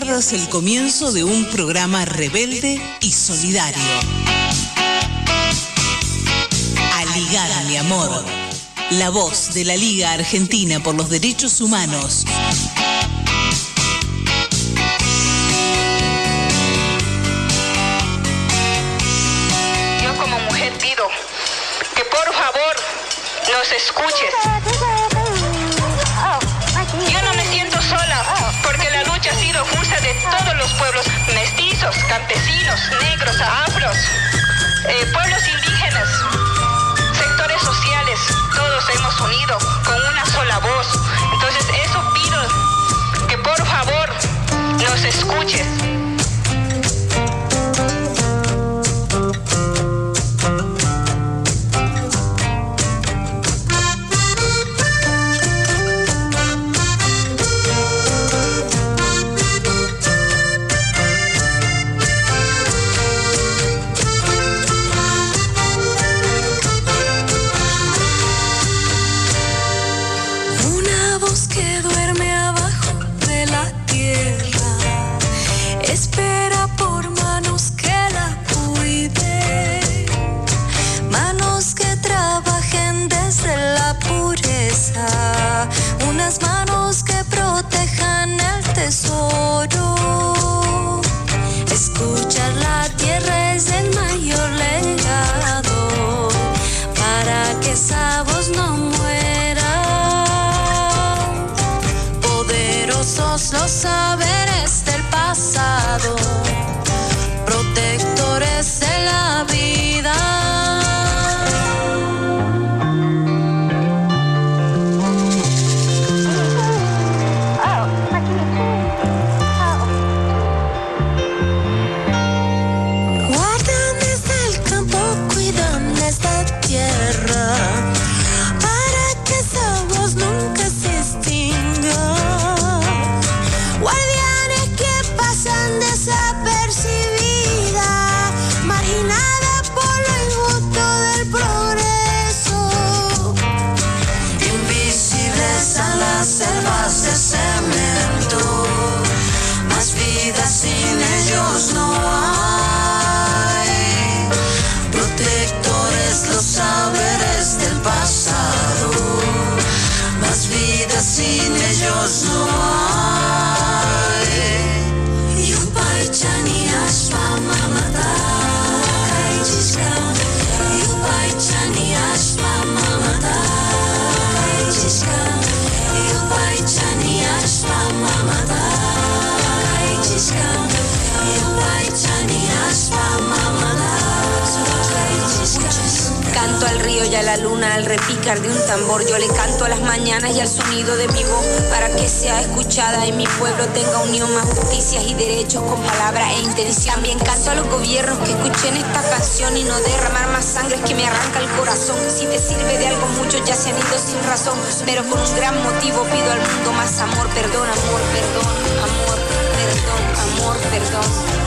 pierdas el comienzo de un programa rebelde y solidario. Aligar mi amor. La voz de la Liga Argentina por los Derechos Humanos. Yo como mujer pido que por favor nos escuches. De todos los pueblos, mestizos, campesinos, negros, afros, eh, pueblos indígenas, sectores sociales, todos hemos unido con una sola voz. Entonces eso pido que por favor nos escuches. Repicar de un tambor. Yo le canto a las mañanas y al sonido de mi voz para que sea escuchada y mi pueblo tenga unión, más justicias y derechos con palabra e intención. También canto a los gobiernos que escuchen esta canción y no derramar más sangre que me arranca el corazón. Si te sirve de algo, muchos ya se han ido sin razón, pero con un gran motivo pido al mundo más amor, perdón, amor, perdón, amor, perdón, amor, perdón.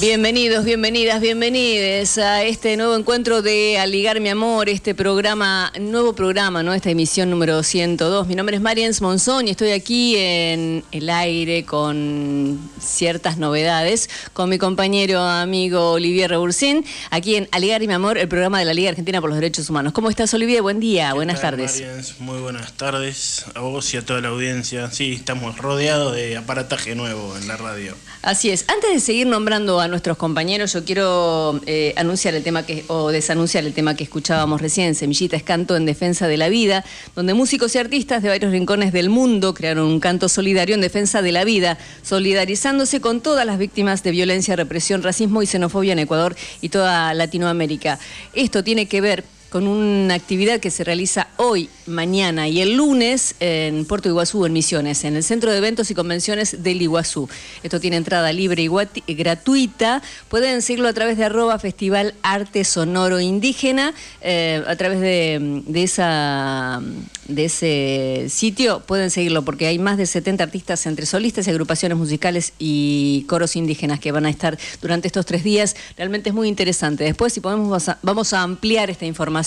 Bienvenidos, bienvenidas, bienvenides a este nuevo encuentro de Aligar mi amor, este programa, nuevo programa, ¿no? Esta emisión número 102. Mi nombre es Mariens Monzón y estoy aquí en el aire con ciertas novedades con mi compañero amigo Olivier Rebursín, aquí en Aligar mi amor, el programa de la Liga Argentina por los Derechos Humanos. ¿Cómo estás, Olivier? Buen día, buenas tal, tardes. Marians? Muy buenas tardes a vos y a toda la audiencia. Sí, estamos rodeados de aparataje nuevo en la radio. Así es. Antes de seguir nombrando a nuestros compañeros, yo quiero eh, anunciar el tema que, o desanunciar el tema que escuchábamos recién, Semillita es canto en defensa de la vida, donde músicos y artistas de varios rincones del mundo crearon un canto solidario en defensa de la vida, solidarizándose con todas las víctimas de violencia, represión, racismo y xenofobia en Ecuador y toda Latinoamérica. Esto tiene que ver con una actividad que se realiza hoy, mañana y el lunes en Puerto Iguazú, en Misiones, en el Centro de Eventos y Convenciones del Iguazú. Esto tiene entrada libre y gratuita. Pueden seguirlo a través de arroba Festival Arte Sonoro Indígena, eh, a través de, de esa, de ese sitio. Pueden seguirlo porque hay más de 70 artistas entre solistas y agrupaciones musicales y coros indígenas que van a estar durante estos tres días. Realmente es muy interesante. Después, si podemos, vamos a ampliar esta información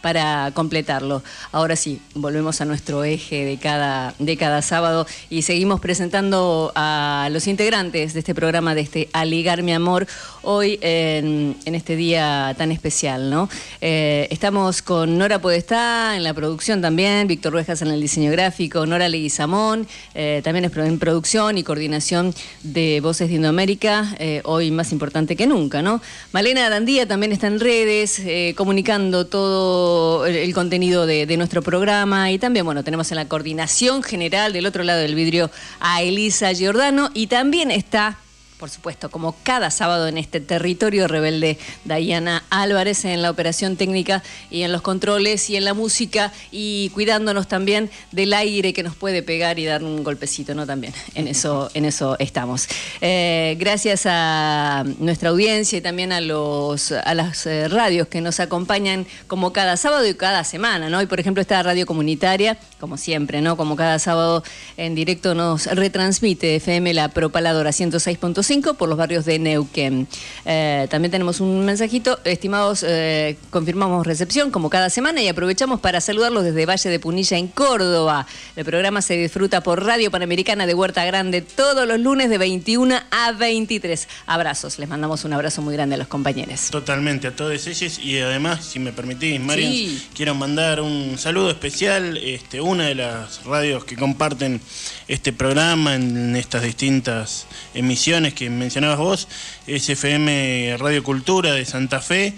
para completarlo. Ahora sí, volvemos a nuestro eje de cada, de cada sábado y seguimos presentando a los integrantes de este programa, de este Aligar mi amor, hoy en, este día tan especial. ¿no? Eh, estamos con Nora Podestá en la producción también, Víctor Ruejas en el diseño gráfico, Nora Leguizamón, eh, también es en producción y coordinación de Voces de Indoamérica, eh, hoy más importante que nunca. ¿no? Malena Dandía también está en redes, eh, comunicando todo el, contenido de nuestro programa y también, bueno, tenemos en la coordinación general del otro lado del vidrio a Elisa Giordano y también está por supuesto, como cada sábado en este territorio rebelde, Diana Álvarez en la operación técnica y en los controles y en la música y cuidándonos también del aire que nos puede pegar y dar un golpecito, ¿no? También, en eso, en eso estamos. Eh, gracias a nuestra audiencia y también a, los, a las eh, radios que nos acompañan como cada sábado y cada semana, ¿no? Hoy, por ejemplo, esta radio comunitaria, como siempre, ¿no? Como cada sábado en directo nos retransmite FM La Propaladora 106.5 por los barrios de Neuquén. Eh, también tenemos un mensajito. Estimados, eh, confirmamos recepción como cada semana y aprovechamos para saludarlos desde Valle de Punilla en Córdoba. El programa se disfruta por Radio Panamericana de Huerta Grande todos los lunes de 21 a 23. Abrazos. Les mandamos un abrazo muy grande a los compañeros. Totalmente, a todos ellos. Y además, si me permitís, Marian, Sí. quiero mandar un saludo especial. Este, una de las radios que comparten este programa en estas distintas emisiones que mencionabas vos es FM Radio Cultura de Santa Fe.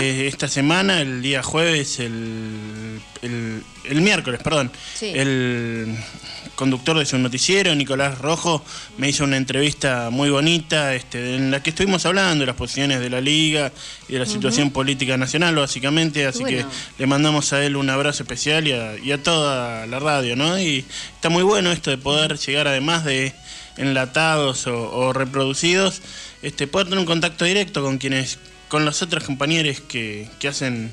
Eh, esta semana, el día jueves, el, el, el miércoles, perdón, Sí. el conductor de su noticiero, Nicolás Rojo, me hizo una entrevista muy bonita este, en la que estuvimos hablando de las posiciones de la liga y de la situación política nacional, básicamente, así Bueno. que le mandamos a él un abrazo especial y a, y a toda la radio, ¿no? Y está muy bueno esto de poder llegar, además de enlatados o, o reproducidos, este, poder tener un contacto directo con quienes, con los otros compañeros que, que hacen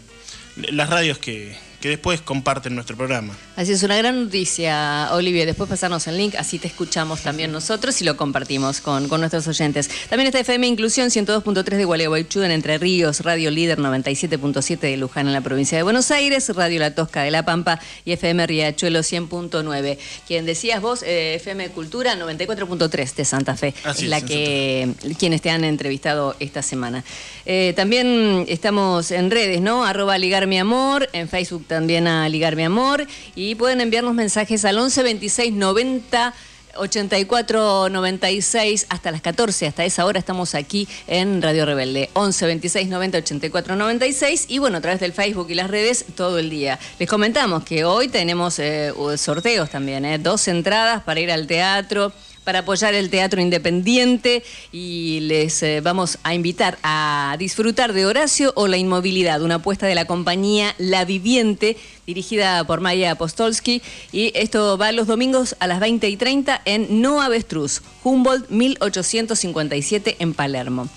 las radios que, que después comparten nuestro programa. Así es, una gran noticia, Olivia. Después pasarnos el link, así te escuchamos también nosotros y lo compartimos con, con nuestros oyentes. También está FM Inclusión 102.3 de Gualeguaychú en Entre Ríos, Radio Líder 97.7 de Luján en la provincia de Buenos Aires, Radio La Tosca de La Pampa y FM Riachuelo 100.9. Quien decías vos, eh, FM Cultura 94.3 de Santa Fe, Así es la que quienes te han entrevistado esta semana. Eh, también estamos en redes, ¿no? Arroba Ligar Mi Amor, en Facebook también a Ligar Mi Amor y pueden enviarnos mensajes al 11 26 90 84 96 hasta las 14. Hasta esa hora estamos aquí en Radio Rebelde. 11 26 90 84 96 y bueno, a través del Facebook y las redes todo el día. Les comentamos que hoy tenemos eh, sorteos también, ¿eh? dos entradas para ir al teatro para apoyar el teatro independiente y les eh, vamos a invitar a disfrutar de Horacio o la inmovilidad, una apuesta de la compañía La Viviente, dirigida por Maya Apostolsky. Y esto va los domingos a las 20 y 30 en No Avestruz, Humboldt 1857 en Palermo.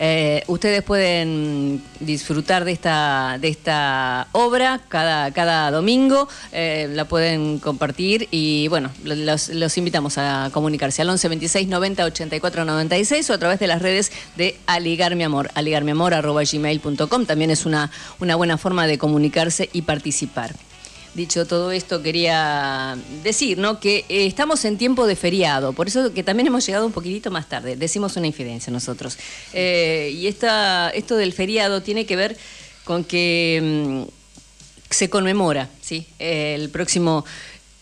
Eh, ustedes pueden disfrutar de esta, de esta obra cada, cada domingo, eh, la pueden compartir y bueno, los, los invitamos a comunicarse al 11 26 90 84 96 o a través de las redes de Aligar Mi Amor, aligarmiamor arroba gmail.com, también es una, una buena forma de comunicarse y participar. Dicho todo esto, quería decir ¿no? que eh, estamos en tiempo de feriado, por eso que también hemos llegado un poquitito más tarde, decimos una infidencia nosotros. Eh, y esta, esto del feriado tiene que ver con que mm, se conmemora ¿sí? el próximo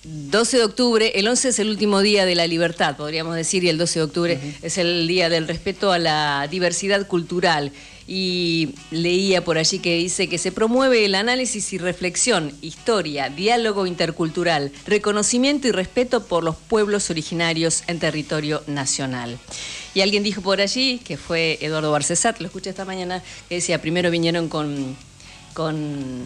12 de octubre, el 11 es el último día de la libertad, podríamos decir, y el 12 de octubre es el día del respeto a la diversidad cultural. Y leía por allí que dice que se promueve el análisis y reflexión, historia, diálogo intercultural, reconocimiento y respeto por los pueblos originarios en territorio nacional. Y alguien dijo por allí, que fue Eduardo Barcesat, lo escuché esta mañana, que decía, primero vinieron con, con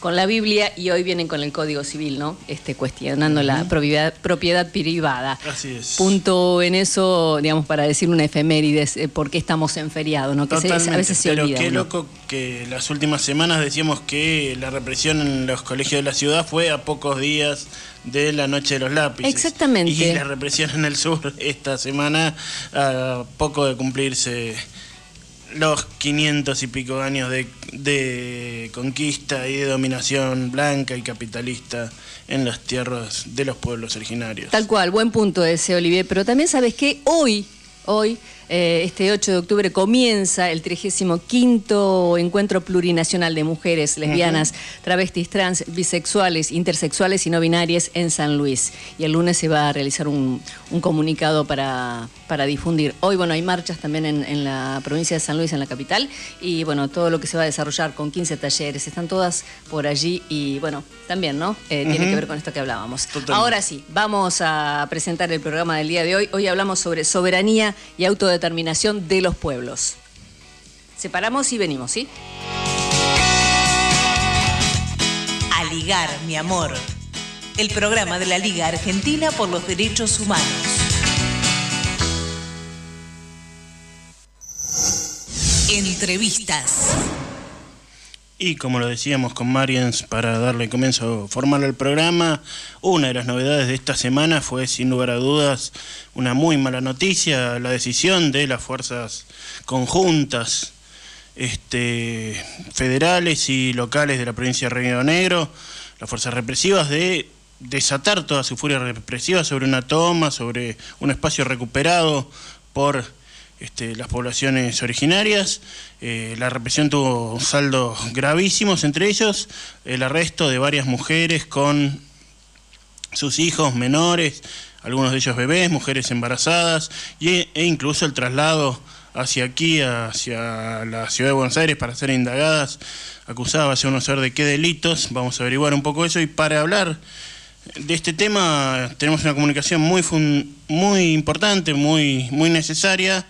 con la Biblia y hoy vienen con el Código Civil, ¿no? Este, cuestionando la propiedad, propiedad privada. Así es. Punto en eso, digamos, para decir una efemérides, eh, por qué estamos en feriado, ¿no? Que se- Totalmente, a veces se pero olvida. qué uno. loco que las últimas semanas decíamos que la represión en los colegios de la ciudad fue a pocos días de la noche de los lápices. Exactamente. Y la represión en el sur esta semana a poco de cumplirse los 500 y pico años de, de conquista y de dominación blanca y capitalista en las tierras de los pueblos originarios. Tal cual, buen punto ese, Olivier. Pero también sabes que hoy, hoy, eh, este 8 de octubre, comienza el 35 Encuentro Plurinacional de Mujeres Lesbianas, Travestis, Trans, Bisexuales, Intersexuales y No Binarias en San Luis. Y el lunes se va a realizar un, un comunicado para, para difundir. Hoy, bueno, hay marchas también en, en la provincia de San Luis, en la capital, y bueno, todo lo que se va a desarrollar con 15 talleres, están todas por allí y bueno, también, ¿no? Eh, Tiene que ver con esto que hablábamos. Totalmente. Ahora sí, vamos a presentar el programa del día de hoy. Hoy hablamos sobre soberanía y autodeterminación de los pueblos. Separamos y venimos, ¿sí? A ligar, mi amor. El programa de la Liga Argentina por los Derechos Humanos. Entrevistas. Y como lo decíamos con Marians para darle comienzo formal al programa, una de las novedades de esta semana fue sin lugar a dudas una muy mala noticia, la decisión de las fuerzas conjuntas este, federales y locales de la provincia de Río Negro, las fuerzas represivas de desatar toda su furia represiva sobre una toma, sobre un espacio recuperado por este, las poblaciones originarias. Eh, la represión tuvo saldos gravísimos, entre ellos el arresto de varias mujeres con sus hijos menores, algunos de ellos bebés, mujeres embarazadas, y, e incluso el traslado hacia aquí, hacia la ciudad de Buenos Aires, para ser indagadas, acusadas, a no saber de qué delitos. Vamos a averiguar un poco eso y para hablar de este tema tenemos una comunicación muy muy importante, muy muy necesaria,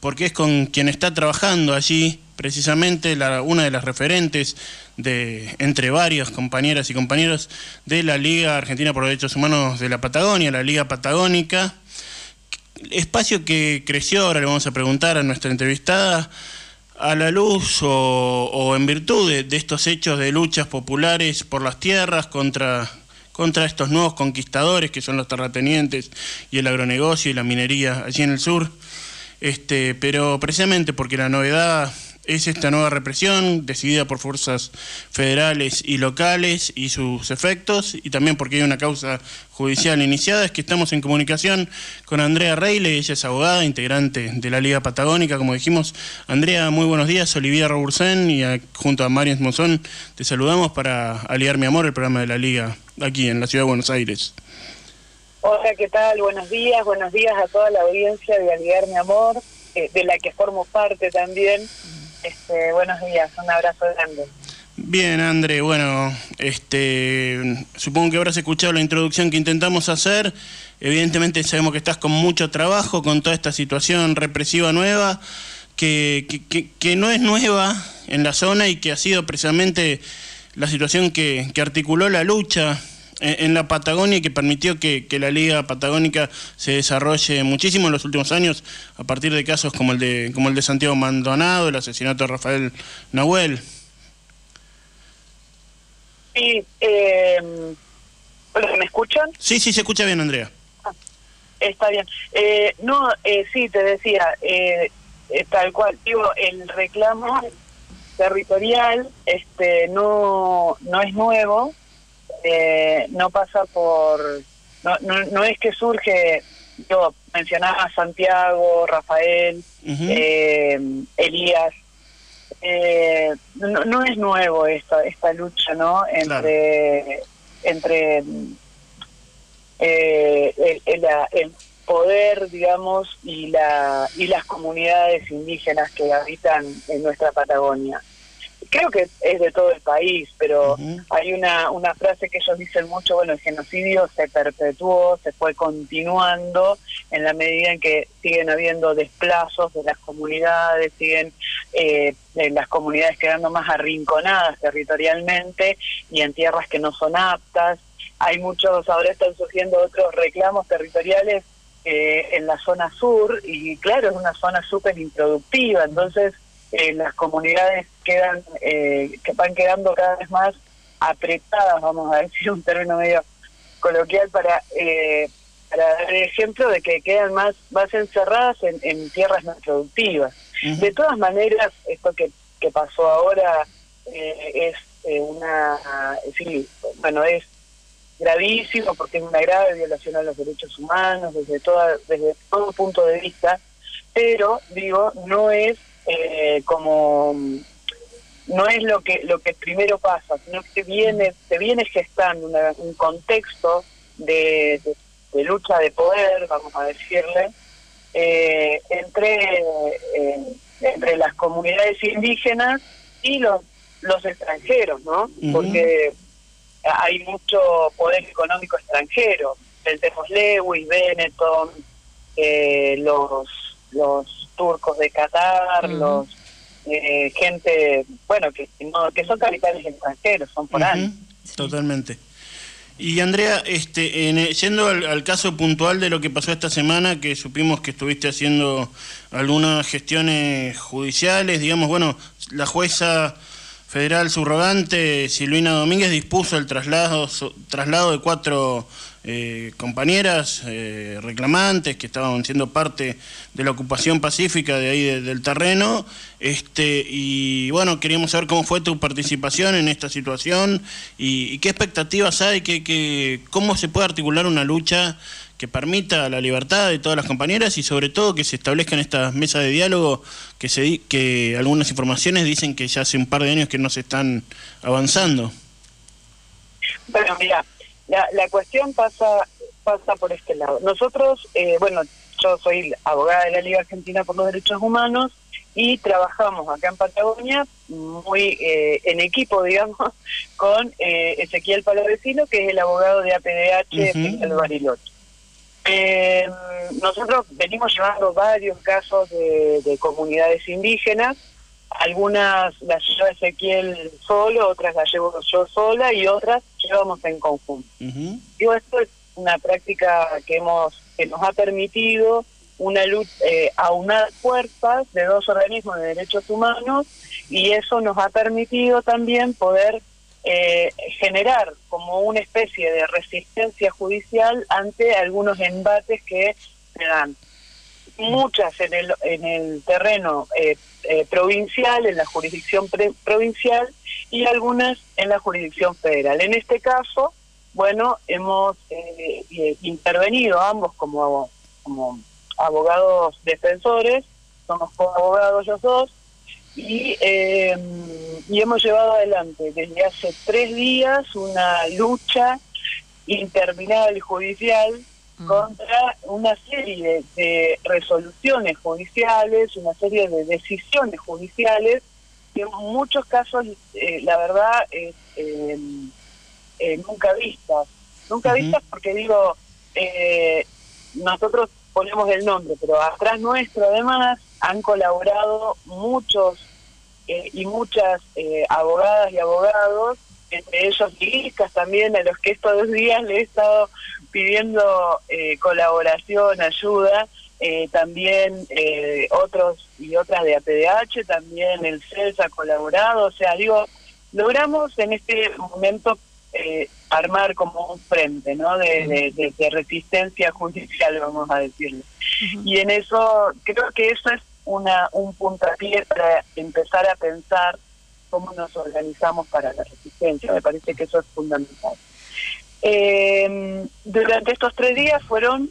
porque es con quien está trabajando allí precisamente una de las referentes de entre varios compañeras y compañeros de la Liga Argentina por Derechos Humanos de la Patagonia, la Liga Patagónica, espacio que creció, ahora le vamos a preguntar a nuestra entrevistada, a la luz o, en virtud de, de estos hechos de luchas populares por las tierras contra, contra estos nuevos conquistadores que son los terratenientes y el agronegocio y la minería allí en el sur. Este, pero precisamente porque la novedad es esta nueva represión decidida por fuerzas federales y locales y sus efectos, y también porque hay una causa judicial iniciada, es que estamos en comunicación con Andrea Reile, ella es abogada, integrante de la Liga Patagónica, como dijimos. Andrea, muy buenos días, Olivia Robursen y junto a Marian Mozón te saludamos para Aliar Mi Amor, el programa de la Liga aquí en la ciudad de Buenos Aires. Hola, ¿qué tal? Buenos días, buenos días a toda la audiencia de Aligar Mi Amor, eh, de la que formo parte también. Este, buenos días, un abrazo grande. Bien, André, bueno, este, supongo que habrás escuchado la introducción que intentamos hacer. Evidentemente sabemos que estás con mucho trabajo con toda esta situación represiva nueva, que, que, que- que no es nueva en la zona y que ha sido precisamente la situación que, que articuló la lucha en, la Patagonia y que permitió que, que la Liga Patagónica se desarrolle muchísimo en los últimos años a partir de casos como el de, como el de Santiago Maldonado, el asesinato de Rafael Nahuel. Sí, eh, ¿me escuchan? Sí, sí, se escucha bien, Andrea. Está bien. Eh, no, eh, sí, te decía, eh, eh, tal cual, digo, el reclamo territorial este no no es nuevo, eh, no pasa por, no, no, no es que surge, yo mencionaba a Santiago, Rafael, eh, Elías, eh, no, no es nuevo esta esta lucha, ¿no? Entre entre eh, el, el poder, digamos, y la y las comunidades indígenas que habitan en nuestra Patagonia. Creo que es de todo el país, pero hay una, una frase que ellos dicen mucho, bueno, el genocidio se perpetuó, se fue continuando en la medida en que siguen habiendo desplazos de las comunidades, siguen eh, eh, las comunidades quedando más arrinconadas territorialmente y en tierras que no son aptas. Hay muchos, ahora están surgiendo otros reclamos territoriales eh, en la zona sur y claro, es una zona súper improductiva, entonces eh, las comunidades quedan eh, que van quedando cada vez más apretadas, vamos a decir un término medio coloquial para eh, para dar el ejemplo de que quedan más más encerradas en, en tierras no productivas. De todas maneras, esto que, que pasó ahora eh, es eh, una, sí, bueno, es gravísimo porque es una grave violación a los derechos humanos desde toda, desde todo punto de vista, pero digo, no es eh, como no es lo que lo que primero pasa, sino que viene, se viene gestando un contexto de, lucha de poder, vamos a decirle, eh, entre, eh, entre las comunidades indígenas y los, los extranjeros, ¿no? Porque hay mucho poder económico extranjero. Tenemos Lewis, Benetton, eh, los, los turcos de Qatar, los eh, gente, bueno, que, que son capitales extranjeros, son por ahí. Totalmente. Y Andrea, este, en, yendo al, caso puntual de lo que pasó esta semana, que supimos que estuviste haciendo algunas gestiones judiciales, digamos, bueno, la jueza federal subrogante Silvina Domínguez dispuso el traslado, traslado de cuatro eh, compañeras eh, reclamantes que estaban siendo parte de la ocupación pacífica de ahí del terreno. Este, y bueno, queríamos saber cómo fue tu participación en esta situación y, qué expectativas hay, que, cómo se puede articular una lucha que permita la libertad de todas las compañeras y sobre todo que se establezcan estas mesas de diálogo que se que algunas informaciones dicen que ya hace un par de años que no se están avanzando. Bueno, mira, la, la cuestión pasa pasa por este lado. Nosotros, eh, bueno, yo soy abogada de la Liga Argentina por los Derechos Humanos y trabajamos acá en Patagonia muy eh, en equipo, digamos, con eh, Ezequiel Palavecino, que es el abogado de APDH uh Bariloche. nosotros venimos llevando varios casos de, de comunidades indígenas algunas las lleva Ezequiel solo, otras las llevo yo sola y otras llevamos en conjunto. Digo, esto es una práctica que hemos que nos ha permitido una lucha, eh, aunar fuerzas de dos organismos de derechos humanos y eso nos ha permitido también poder eh, generar como una especie de resistencia judicial ante algunos embates que se dan muchas en el, en el terreno eh, eh, provincial, en la jurisdicción provincial y algunas en la jurisdicción federal. En este caso, bueno, hemos eh, intervenido ambos como, como abogados defensores, somos abogados los dos, y, y hemos llevado adelante desde hace tres días una lucha interminable judicial contra una serie de resoluciones judiciales, una serie de decisiones judiciales que en muchos casos, eh, la verdad, es eh, eh, nunca vistas. Nunca vistas porque digo, nosotros ponemos el nombre, pero atrás nuestro además han colaborado muchos y muchas abogadas y abogados, entre ellos ligas también, a los que estos dos días le he estado pidiendo eh, colaboración, ayuda, eh, también eh, otros y otras de APDH, también el CES ha colaborado, o sea, digo, logramos en este momento armar como un frente, ¿no? De, resistencia judicial, vamos a decirlo. Y en eso, creo que eso es una un puntapié para empezar a pensar cómo nos organizamos para la resistencia. Me parece que eso es fundamental. Eh, durante estos tres días fueron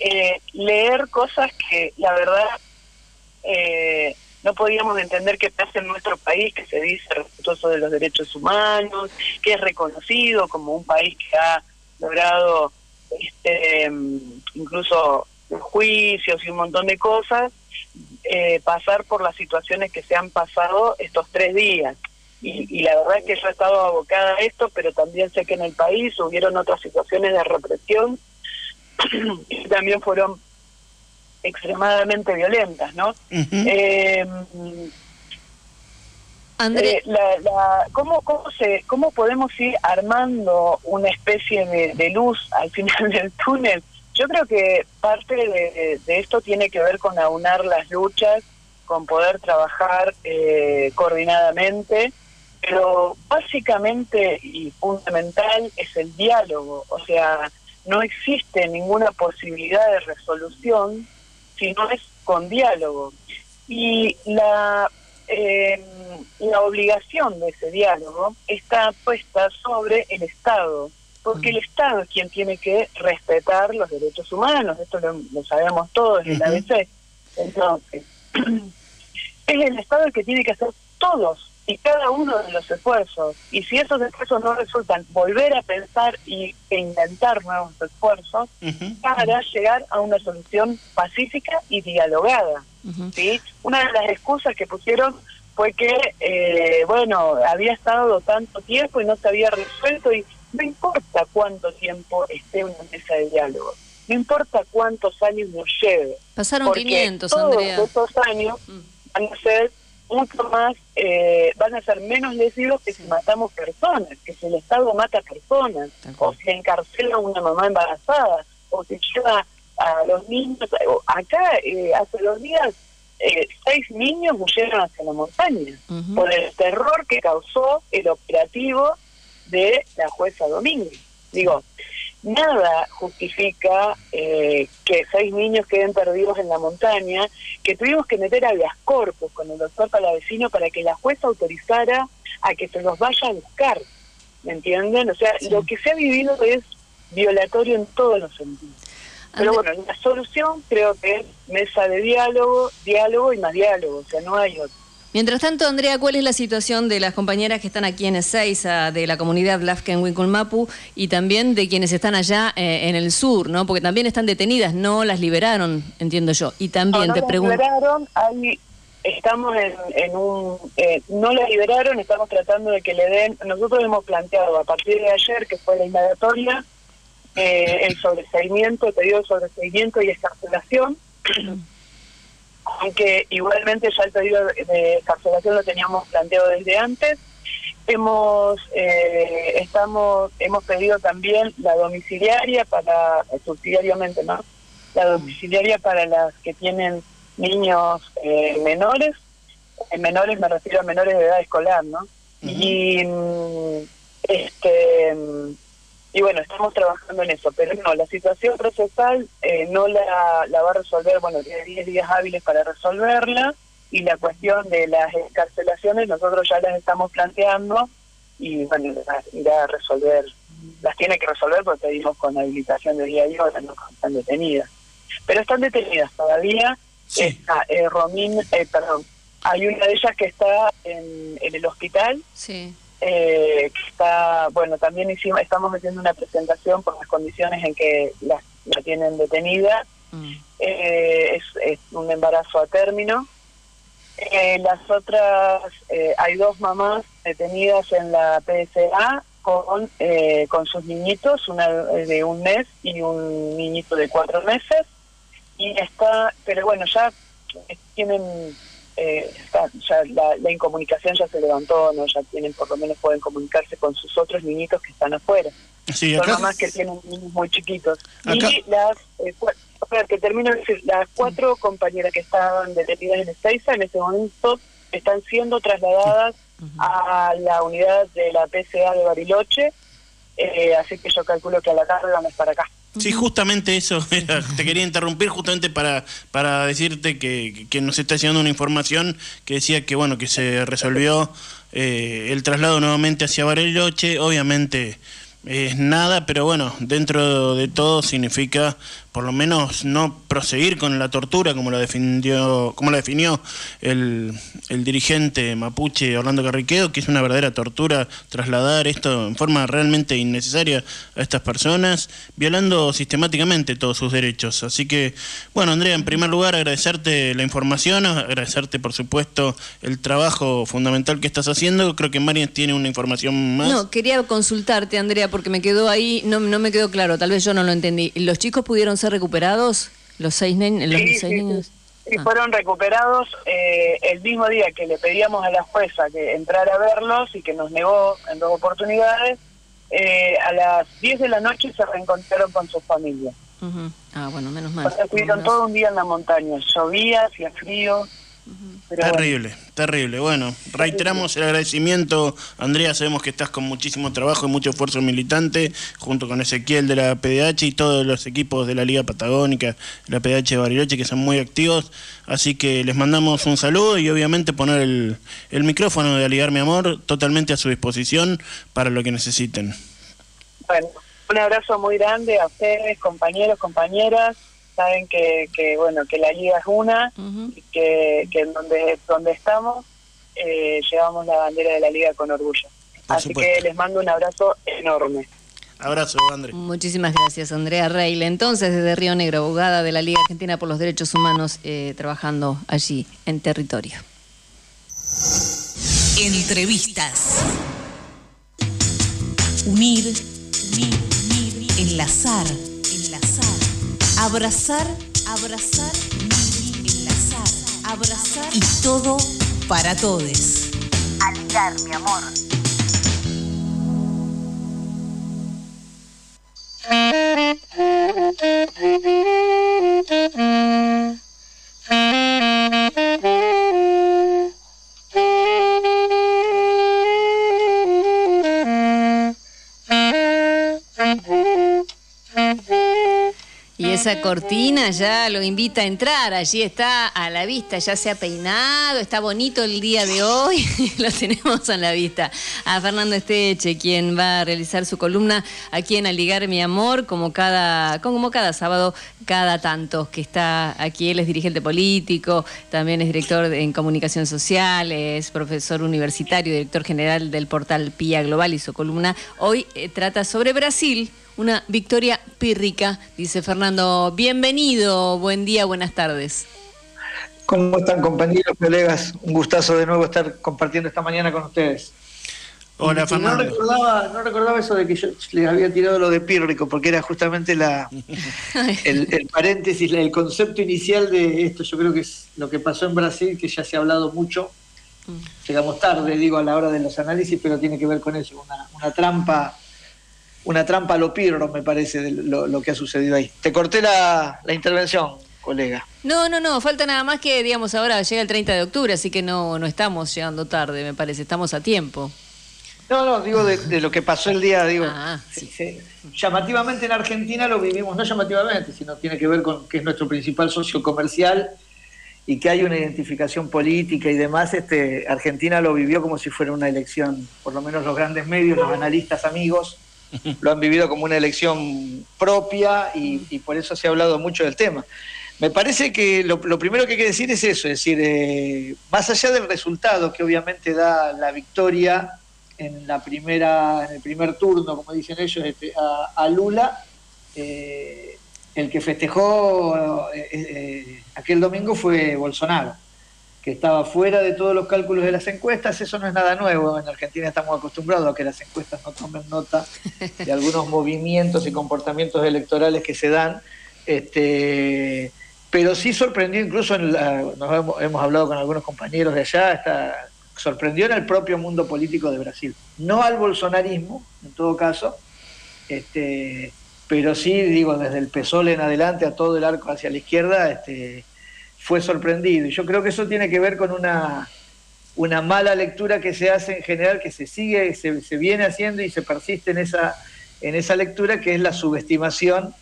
eh, leer cosas que la verdad eh, no podíamos entender que pasa en nuestro país, que se dice respetuoso de los derechos humanos, que es reconocido como un país que ha logrado este, incluso juicios y un montón de cosas, eh, pasar por las situaciones que se han pasado estos tres días. Y, la verdad es que yo he estado abocada a esto, pero también sé que en el país hubieron otras situaciones de represión y también fueron extremadamente violentas, ¿no? eh, eh la, ¿cómo, cómo, se, ¿Cómo podemos ir armando una especie de, luz al final del túnel? Yo creo que parte de, de, esto tiene que ver con aunar las luchas, con poder trabajar eh, coordinadamente pero básicamente y fundamental es el diálogo, o sea, no existe ninguna posibilidad de resolución si no es con diálogo. Y la, eh, la obligación de ese diálogo está puesta sobre el Estado, porque el Estado es quien tiene que respetar los derechos humanos, esto lo, lo sabemos todos en la ABC. Entonces, es el Estado el que tiene que hacer todos y cada uno de los esfuerzos. Y si esos esfuerzos no resultan, volver a pensar y, e inventar nuevos esfuerzos para llegar a una solución pacífica y dialogada. ¿sí? Una de las excusas que pusieron fue que, eh, bueno, había estado tanto tiempo y no se había resuelto y no importa cuánto tiempo esté una mesa de diálogo, no importa cuántos años nos lleve. Pasaron porque 500, todos Andrea. estos años van a ser mucho más, eh, van a ser menos lesivos que si matamos personas, que si el Estado mata personas, o si encarcela a una mamá embarazada, o si lleva a los niños. Acá, eh, hace dos días, eh, seis niños huyeron hacia la montaña por el terror que causó el operativo de la jueza Domínguez. Digo, nada justifica eh, que seis niños queden perdidos en la montaña, que tuvimos que meter a las corpus con el doctor Palavecino para que la jueza autorizara a que se los vaya a buscar. ¿Me entienden? O sea, lo que se ha vivido es violatorio en todos los sentidos. Pero bueno, la solución creo que es mesa de diálogo, diálogo y más diálogo, o sea, no hay otro. Mientras tanto, Andrea, ¿cuál es la situación de las compañeras que están aquí en Ezeiza, de la comunidad Lafken Winculmapu y también de quienes están allá eh, en el sur, ¿no? Porque también están detenidas, no las liberaron, entiendo yo. Y también no, no te pregunto. liberaron, hay, estamos en, en un... eh, no la liberaron, estamos tratando de que le den... Nosotros hemos planteado a partir de ayer, que fue la indagatoria, eh, el sobreseimiento, el pedido de sobreseimiento y escarcelación, aunque igualmente ya el pedido de- escarcelación lo teníamos planteado desde antes. Hemos eh, estamos hemos pedido también la domiciliaria para subsidiariamente, ¿no? La domiciliaria para las que tienen niños eh, menores, en menores me refiero a menores de edad escolar, ¿no? Y mm, este mm, y bueno, estamos trabajando en eso, pero no, la situación procesal eh, no la, la va a resolver, bueno, tiene 10 días hábiles para resolverla, y la cuestión de las escarcelaciones nosotros ya las estamos planteando, y bueno, las irá a resolver, las tiene que resolver porque pedimos con habilitación de día y hora, no están detenidas. Pero están detenidas todavía, Sí. está eh, Romín, eh, perdón, hay una de ellas que está en, en el hospital, Sí. Eh, que está, bueno, también hicimos, estamos haciendo una presentación por las condiciones en que la, la tienen detenida. Mm. Eh, es, es un embarazo a término. Eh, las otras, eh, hay dos mamás detenidas en la PSA con, eh, con sus niñitos, una de un mes y un niñito de cuatro meses. Y está, pero bueno, ya tienen, eh, está- ya la, la incomunicación ya se levantó, no ya tienen, por lo menos pueden comunicarse con sus otros niñitos que están afuera. Sí, son mamás que tienen niños muy chiquitos. Acá- Y las, eh, cua- o sea, que termino de decir, las cuatro compañeras que estaban detenidas en Ezeiza en este momento están siendo trasladadas a la unidad de la PCA de Bariloche, eh, así que yo calculo que a la tarde van a estar acá. Sí, justamente eso, era, te quería interrumpir justamente para, para decirte que, que nos está llegando una información que decía que bueno que se resolvió eh, el traslado nuevamente hacia Bariloche, obviamente es nada, pero bueno, dentro de todo significa por lo menos no proseguir con la tortura como la definió, como la definió el, el dirigente mapuche Orlando Carriquedo, que es una verdadera tortura trasladar esto en forma realmente innecesaria a estas personas, violando sistemáticamente todos sus derechos. Así que, bueno, Andrea, en primer lugar agradecerte la información, agradecerte por supuesto el trabajo fundamental que estás haciendo. Creo que Marian tiene una información más. No, quería consultarte, Andrea, porque me quedó ahí, no, no me quedó claro, tal vez yo no lo entendí. ¿Los chicos pudieron ser recuperados? ¿Los seis, nen- los Sí, seis sí, niños? sí. Y Ah. fueron recuperados eh, el mismo día que le pedíamos a la jueza que entrara a verlos y que nos negó en dos oportunidades. eh, a las 10 de la noche se reencontraron con sus familias. Ujú. Ah, bueno, menos mal. O sea, estuvieron Menos- todo un día en la montaña. Llovía, hacía frío. Pero bueno. Terrible. Bueno, reiteramos el agradecimiento, Andrea, sabemos que estás con muchísimo trabajo y mucho esfuerzo militante, junto con Ezequiel de la PDH y todos los equipos de la Liga Patagónica, la PDH de Bariloche, que son muy activos, así que les mandamos un saludo y obviamente poner el, el micrófono de Aligar Mi Amor totalmente a su disposición para lo que necesiten. Bueno, un abrazo muy grande a ustedes, compañeros, compañeras. Saben que, que bueno, que la liga es una y que, que en donde, donde estamos eh, llevamos la bandera de la liga con orgullo. Por Así supuesto. que les mando un abrazo enorme. Abrazo, André. Muchísimas gracias, Andrea Reil. Entonces, desde Río Negro, abogada de la Liga Argentina por los Derechos Humanos, eh, trabajando allí en territorio. Entrevistas. Unir, unir, unir, enlazar, abrazar, abrazar, enlazar, abrazar y todo para todos. Aligar, mi amor. Esa cortina ya lo invita a entrar, allí está a la vista, ya se ha peinado, está bonito el día de hoy, lo tenemos a la vista. A Fernando Esteche, quien va a realizar su columna aquí en Aligar Mi Amor, como cada, como cada sábado, cada tanto, que está aquí, él es dirigente político, también es director en comunicación social, es profesor universitario, director general del portal PIA Global y su columna hoy eh, trata sobre Brasil. Una victoria pírrica, dice Fernando. Bienvenido, buen día, buenas tardes. ¿Cómo están compañeros, colegas? Un gustazo de nuevo estar compartiendo esta mañana con ustedes. Hola, no Fernando. recordaba, no recordaba eso de que yo les había tirado lo de Pírrico, porque era justamente la, el, el paréntesis, el concepto inicial de esto. Yo creo que es lo que pasó en Brasil, que ya se ha hablado mucho. Llegamos tarde, digo, a la hora de los análisis, pero tiene que ver con eso, una, una trampa, una trampa a lo Pirro, me parece, de lo, lo que ha sucedido ahí. Te corté la, la intervención, colega. No, no, no, falta nada más que, digamos, ahora llega el 30 de octubre, así que no, no estamos llegando tarde, me parece, estamos a tiempo. No, no, digo de, de lo que pasó el día, digo, Ah, sí, llamativamente en Argentina lo vivimos, no llamativamente, sino tiene que ver con que es nuestro principal socio comercial y que hay una identificación política y demás, este, Argentina lo vivió como si fuera una elección, por lo menos los grandes medios, los analistas amigos, lo han vivido como una elección propia y, por eso se ha hablado mucho del tema. Me parece que lo, primero que hay que decir es eso, es decir, eh, más allá del resultado que obviamente da la victoria en la primera, en el primer turno, como dicen ellos, este, a, a Lula, eh, el que festejó eh, aquel domingo fue Bolsonaro, que estaba fuera de todos los cálculos de las encuestas. Eso no es nada nuevo. En Argentina estamos acostumbrados a que las encuestas no tomen nota de algunos movimientos y comportamientos electorales que se dan. Este, pero sí sorprendió incluso, en la- nos hemos, hemos hablado con algunos compañeros de allá, está, sorprendió en el propio mundo político de Brasil. No al bolsonarismo, en todo caso, este, pero sí, digo, desde el PSOL en adelante a todo el arco hacia la izquierda, este, fue sorprendido. Y yo creo que eso tiene que ver con una, una mala lectura que se hace en general, que se sigue, se, se viene haciendo y se persiste en esa, en esa lectura, que es la subestimación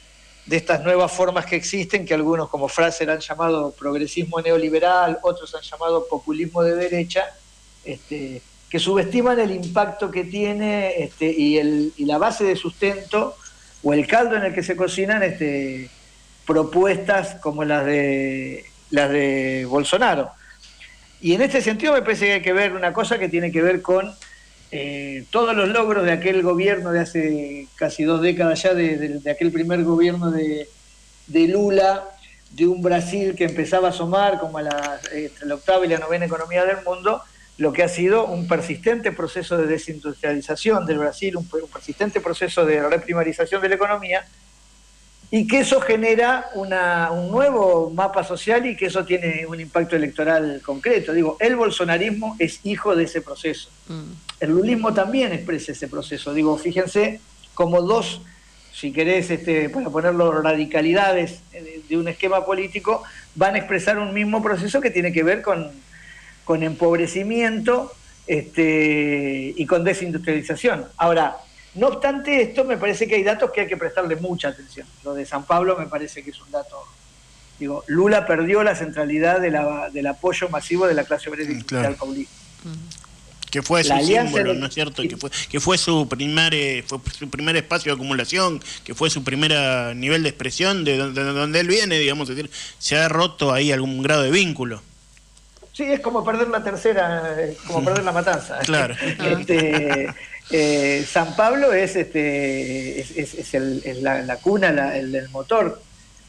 de estas nuevas formas que existen, que algunos como Fraser han llamado progresismo neoliberal, otros han llamado populismo de derecha, este, que subestiman el impacto que tiene este, y, el, y la base de sustento o el caldo en el que se cocinan este, propuestas como las de, las de Bolsonaro. Y en este sentido me parece que hay que ver una cosa que tiene que ver con eh, todos los logros de aquel gobierno de hace casi dos décadas ya, de, de- aquel primer gobierno de, de Lula, de un Brasil que empezaba a asomar como a la, entre la octava y la novena economía del mundo, lo que ha sido un persistente proceso de desindustrialización del Brasil, un, un persistente proceso de reprimarización de la economía, y que eso genera una- un nuevo mapa social y que eso tiene un impacto electoral concreto. Digo, el bolsonarismo es hijo de ese proceso. Mm. El lulismo también expresa ese proceso. Digo, fíjense como dos, si querés, este, para ponerlo, radicalidades de, de un esquema político, van a expresar un mismo proceso que tiene que ver con, con empobrecimiento este, y con desindustrialización. Ahora, no obstante esto, me parece que hay datos que hay que prestarle mucha atención. Lo de San Pablo me parece que es un dato. Digo, Lula perdió la centralidad de la- del apoyo masivo de la clase obrera y Claro. paulista. Que fue su La símbolo, de- ¿no es cierto? Que fue, que fue su primer eh, fue su primer espacio de acumulación, que fue su primer ah, nivel de expresión de donde, de donde él viene, digamos, es decir, se ha roto ahí algún grado de vínculo. Sí, es como perder la tercera, es como perder la matanza. Claro. Este, eh, San Pablo es, este, es, la, cuna, el, motor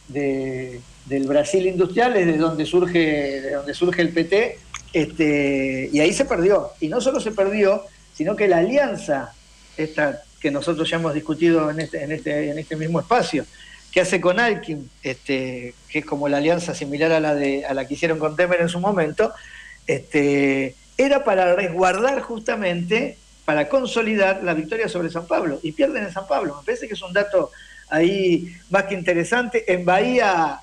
de- del Brasil industrial, es de donde surge, de donde surge el PT, este, y ahí se perdió. Y no solo se perdió, sino que la alianza, esta que nosotros ya hemos discutido en este, en este, en este mismo espacio, que hace con Alkin, este, que es como la alianza similar a la, de, a la que hicieron con Temer en su momento, este, era para resguardar justamente, para consolidar la victoria sobre San Pablo. Y pierden en San Pablo. Me parece que es un dato ahí más que interesante. En Bahía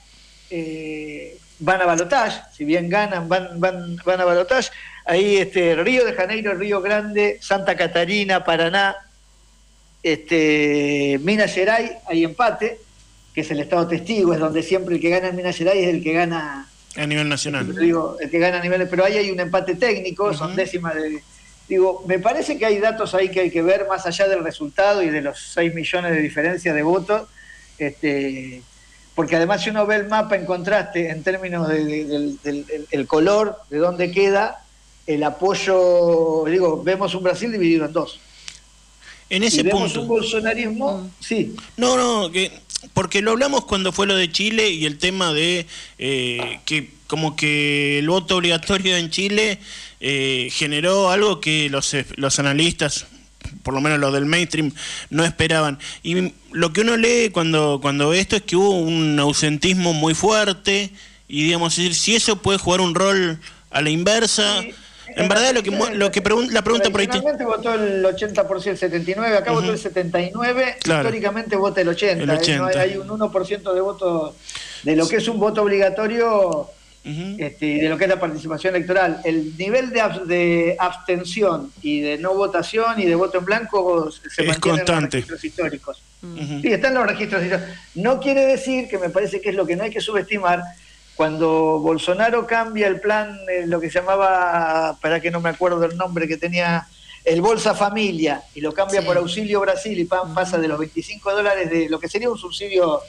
eh, van a balotage, si bien ganan, van, van, van a balotage. Ahí este, Río de Janeiro, Río Grande, Santa Catarina, Paraná, este, Minas Gerais, hay empate, que es el estado testigo, es donde siempre el que gana en Minas Gerais es el que gana A nivel nacional. digo, el que gana a niveles, pero ahí hay un empate técnico, son décimas de... Digo, me parece que hay datos ahí que hay que ver más allá del resultado y de los 6 millones de diferencia de votos, este, porque además si uno ve el mapa en contraste en términos de- de- del, del- del- el color, de dónde queda, el apoyo, digo, vemos un Brasil dividido en dos. En y ese vemos punto. un bolsonarismo, sí, No, no, que porque lo hablamos cuando fue lo de Chile y el tema de eh, que como que el voto obligatorio en Chile eh, generó algo que los, los analistas, por lo menos los del mainstream, no esperaban. Y lo que uno lee cuando, cuando ve esto es que hubo un ausentismo muy fuerte y digamos, si eso puede jugar un rol a la inversa. Sí. En verdad lo que, lo que pregun- la pregunta por ahí... votó el 80%, el 79%, acá votó el 79%, Claro. históricamente vota el 80%. El ¿eh? 80. No hay, hay un 1% de voto de lo que es un voto obligatorio Este, y de lo que es la participación electoral. El nivel de, de abstención y de no votación y de voto en blanco se Es mantiene constante. en los registros históricos. Ujú. Sí, están los registros históricos. No quiere decir que me parece que es lo que no hay que subestimar. Cuando Bolsonaro cambia el plan, eh, lo que se llamaba, para que no me acuerdo el nombre que tenía, el Bolsa Familia, y lo cambia Sí. por Auxilio Brasil y pa- pasa de los 25 dólares de lo que sería un subsidio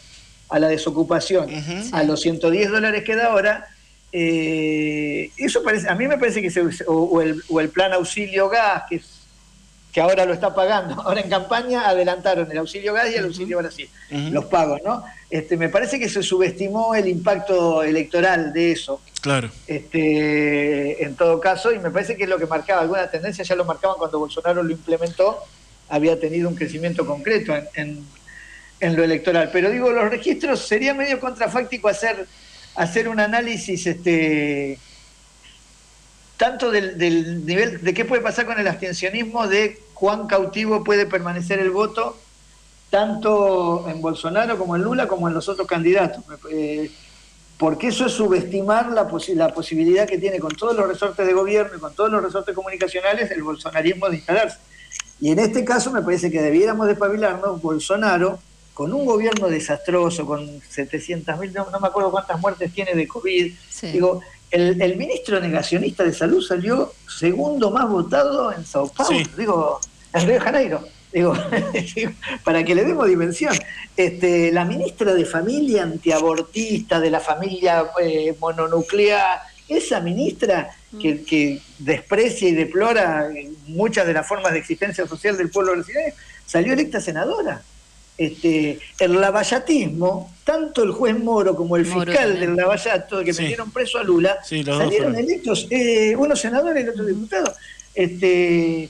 a la desocupación a los 110 dólares que da ahora, eh, eso parece, a mí me parece que se, o, o el, o el plan auxilio gas, que, es- que ahora lo está pagando, ahora en campaña adelantaron el auxilio gas y el auxilio Brasil, los pagos, ¿no? Este, me parece que se subestimó el impacto electoral de eso, Claro. este, en todo caso, y me parece que es lo que marcaba alguna tendencia, ya lo marcaban cuando Bolsonaro lo implementó, había tenido un crecimiento concreto en, en- en lo electoral. Pero digo, los registros sería medio contrafáctico hacer, hacer un análisis este, tanto del, nivel de qué puede pasar con el abstencionismo, de cuán cautivo puede permanecer el voto, tanto en Bolsonaro como en Lula, como en los otros candidatos. Eh, porque eso es subestimar la, la posibilidad que tiene con todos los resortes de gobierno y con todos los resortes comunicacionales el bolsonarismo de instalarse. Y en este caso me parece que debiéramos despabilarnos, Bolsonaro, con un gobierno desastroso, con 700.000, no, no me acuerdo cuántas muertes tiene de COVID, Sí. digo, el, el ministro negacionista de salud salió segundo más votado en Sao Paulo, Sí. digo, en Río de Janeiro. Digo, para que le demos dimensión. Este, la ministra de Familia antiabortista, de la familia eh, mononuclear, esa ministra que, que desprecia y deplora muchas de las formas de existencia social del pueblo brasileño, salió electa senadora. Este, el lavallatismo, tanto el juez Moro como el Moro fiscal también. del lavallato que Sí. metieron preso a Lula, Sí, salieron electos, eh, uno senador y el otro diputado. Este,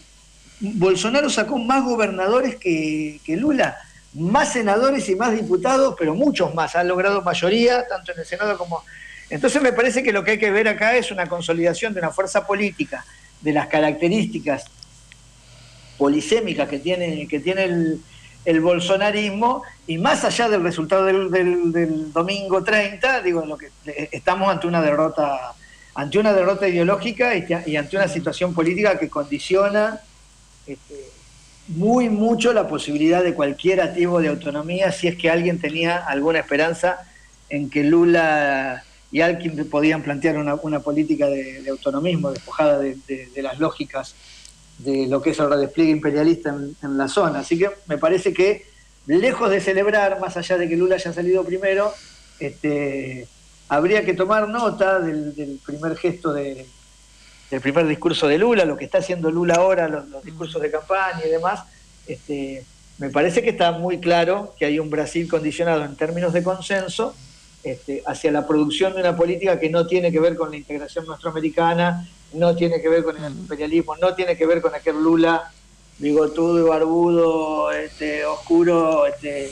Bolsonaro sacó más gobernadores que, que Lula, más senadores y más diputados, pero muchos más. Ha logrado mayoría, tanto en el Senado como... Entonces me parece que lo que hay que ver acá es una consolidación de una fuerza política, de las características polisémicas que tiene, que tiene el, el bolsonarismo, y más allá del resultado del, del- domingo 30, digo, lo que eh, estamos ante una derrota ante una derrota ideológica y, ante una situación política que condiciona este, muy mucho la posibilidad de cualquier activo de autonomía si es que alguien tenía alguna esperanza en que Lula y Alkin podían plantear una, política de, autonomismo despojada de, de, de, las lógicas de lo que es el despliegue imperialista en, la zona. Así que me parece que, lejos de celebrar, más allá de que Lula haya salido primero, este, habría que tomar nota del, del primer gesto de, del primer discurso de Lula, lo que está haciendo Lula ahora, los, los discursos de campaña y demás, este, me parece que está muy claro que hay un Brasil condicionado en términos de consenso este, hacia la producción de una política que no tiene que ver con la integración nuestroamericana, no tiene que ver con el imperialismo, no tiene que ver con aquel Lula bigotudo y barbudo, este, oscuro, este,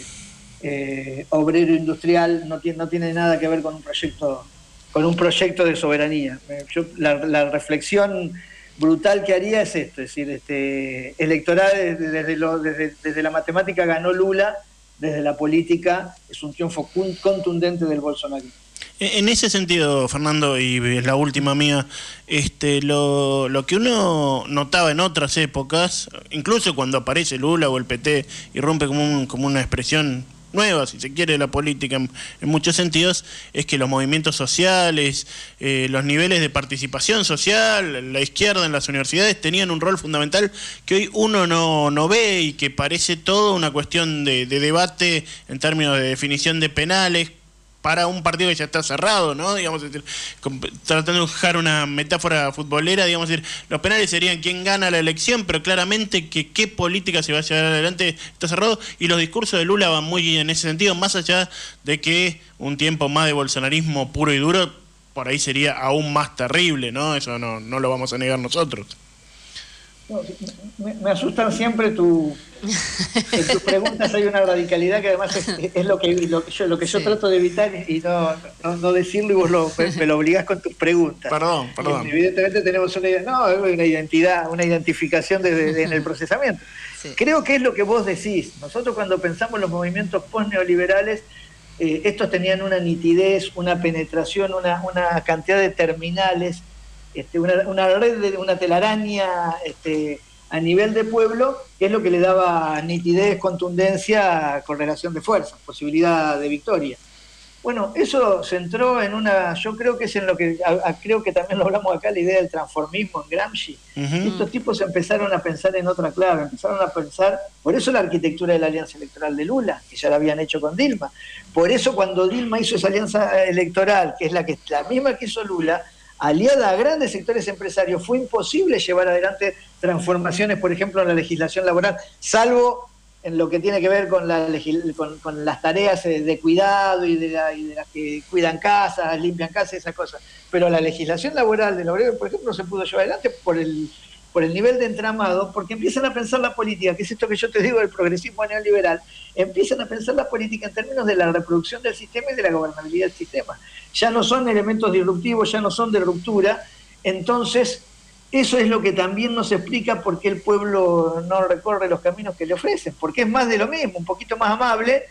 eh, obrero industrial, no tiene, no tiene nada que ver con un proyecto con un proyecto de soberanía. Yo, la, la, reflexión brutal que haría es esto, es decir, este, electoral desde, lo, desde, desde la matemática ganó Lula, desde la política es un triunfo contundente del Bolsonaro. En ese sentido, Fernando, y es la última mía, este, lo, lo, que uno notaba en otras épocas, incluso cuando aparece Lula o el PT y rompe como, un, como una expresión nueva, si se quiere, de la política en, en, muchos sentidos, es que los movimientos sociales, eh, los niveles de participación social, la izquierda en las universidades tenían un rol fundamental que hoy uno no, no ve y que parece todo una cuestión de, de debate en términos de definición de penales, para un partido que ya está cerrado, ¿no? Digamos, decir, tratando de buscar una metáfora futbolera, digamos, decir, los penales serían quién gana la elección, pero claramente que qué política se va a llevar adelante está cerrado y los discursos de Lula van muy en ese sentido, más allá de que un tiempo más de bolsonarismo puro y duro por ahí sería aún más terrible, ¿no? Eso no, no lo vamos a negar nosotros. No, me, me, asustan siempre tu, tus preguntas hay una radicalidad que además es, es lo, que, lo, que yo, lo que yo sí. trato de evitar y no, no, no, decirlo y vos lo, me lo obligás con tus preguntas. Perdón, perdón. Y evidentemente tenemos una, no, una identidad, una identificación de, de, de, en el procesamiento. Sí. Creo que es lo que vos decís. Nosotros cuando pensamos los movimientos post-neoliberales, eh, estos tenían una nitidez, una penetración, una, una cantidad de terminales, este, una, una, red, de una telaraña este, a nivel de pueblo, que es lo que le daba nitidez, contundencia, correlación de fuerzas, posibilidad de victoria. Bueno, eso se entró en una, yo creo que es en lo que, a, a, creo que también lo hablamos acá, la idea del transformismo en Gramsci. Uh -huh. Estos tipos empezaron a pensar en otra clave, empezaron a pensar, por eso la arquitectura de la alianza electoral de Lula, que ya la habían hecho con Dilma. Por eso cuando Dilma hizo esa alianza electoral, que es la, que, la misma que hizo Lula, aliada a grandes sectores empresarios, fue imposible llevar adelante transformaciones, por ejemplo, en la legislación laboral, salvo en lo que tiene que ver con, la, con, con las tareas de cuidado y de, la, y de, las que cuidan casas, limpian casas, esas cosas. Pero la legislación laboral de obrero, por ejemplo, no se pudo llevar adelante por el, por el nivel de entramado, porque empiezan a pensar la política, que es esto que yo te digo del progresismo neoliberal, empiezan a pensar la política en términos de la reproducción del sistema y de la gobernabilidad del sistema. Ya no son elementos disruptivos, ya no son de ruptura, entonces eso es lo que también nos explica por qué el pueblo no recorre los caminos que le ofrecen, porque es más de lo mismo, un poquito más amable,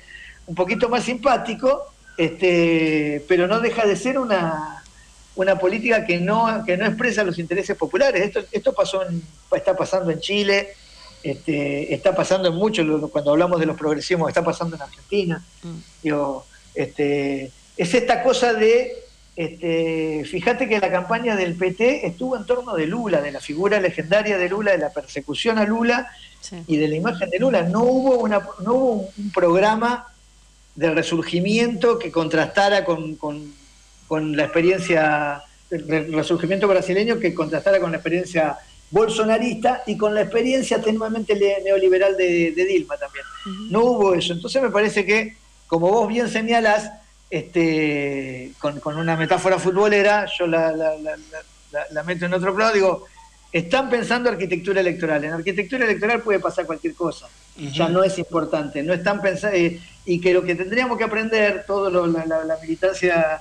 un poquito más simpático, este, pero no deja de ser una, una política que no, que no expresa los intereses populares. Esto, esto pasó en, está pasando en Chile, este, está pasando en muchos, cuando hablamos de los progresismos, está pasando en Argentina. Mm. Digo, este, es esta cosa de este, fíjate que la campaña del PT estuvo en torno de Lula, de la figura legendaria de Lula, de la persecución a Lula sí. y de la imagen de Lula. No hubo, una, no hubo un programa de resurgimiento que contrastara con, con, con la experiencia, el resurgimiento brasileño que contrastara con la experiencia bolsonarista y con la experiencia tenuamente neoliberal de, de Dilma también. Uh -huh. No hubo eso. Entonces me parece que, como vos bien señalás, este, con, con, una metáfora futbolera, yo la, la, la, la, meto en otro plano, digo, están pensando arquitectura electoral. En arquitectura electoral puede pasar cualquier cosa, uh -huh. ya no es importante. No están pensando, eh, y que lo que tendríamos que aprender, toda la, militancia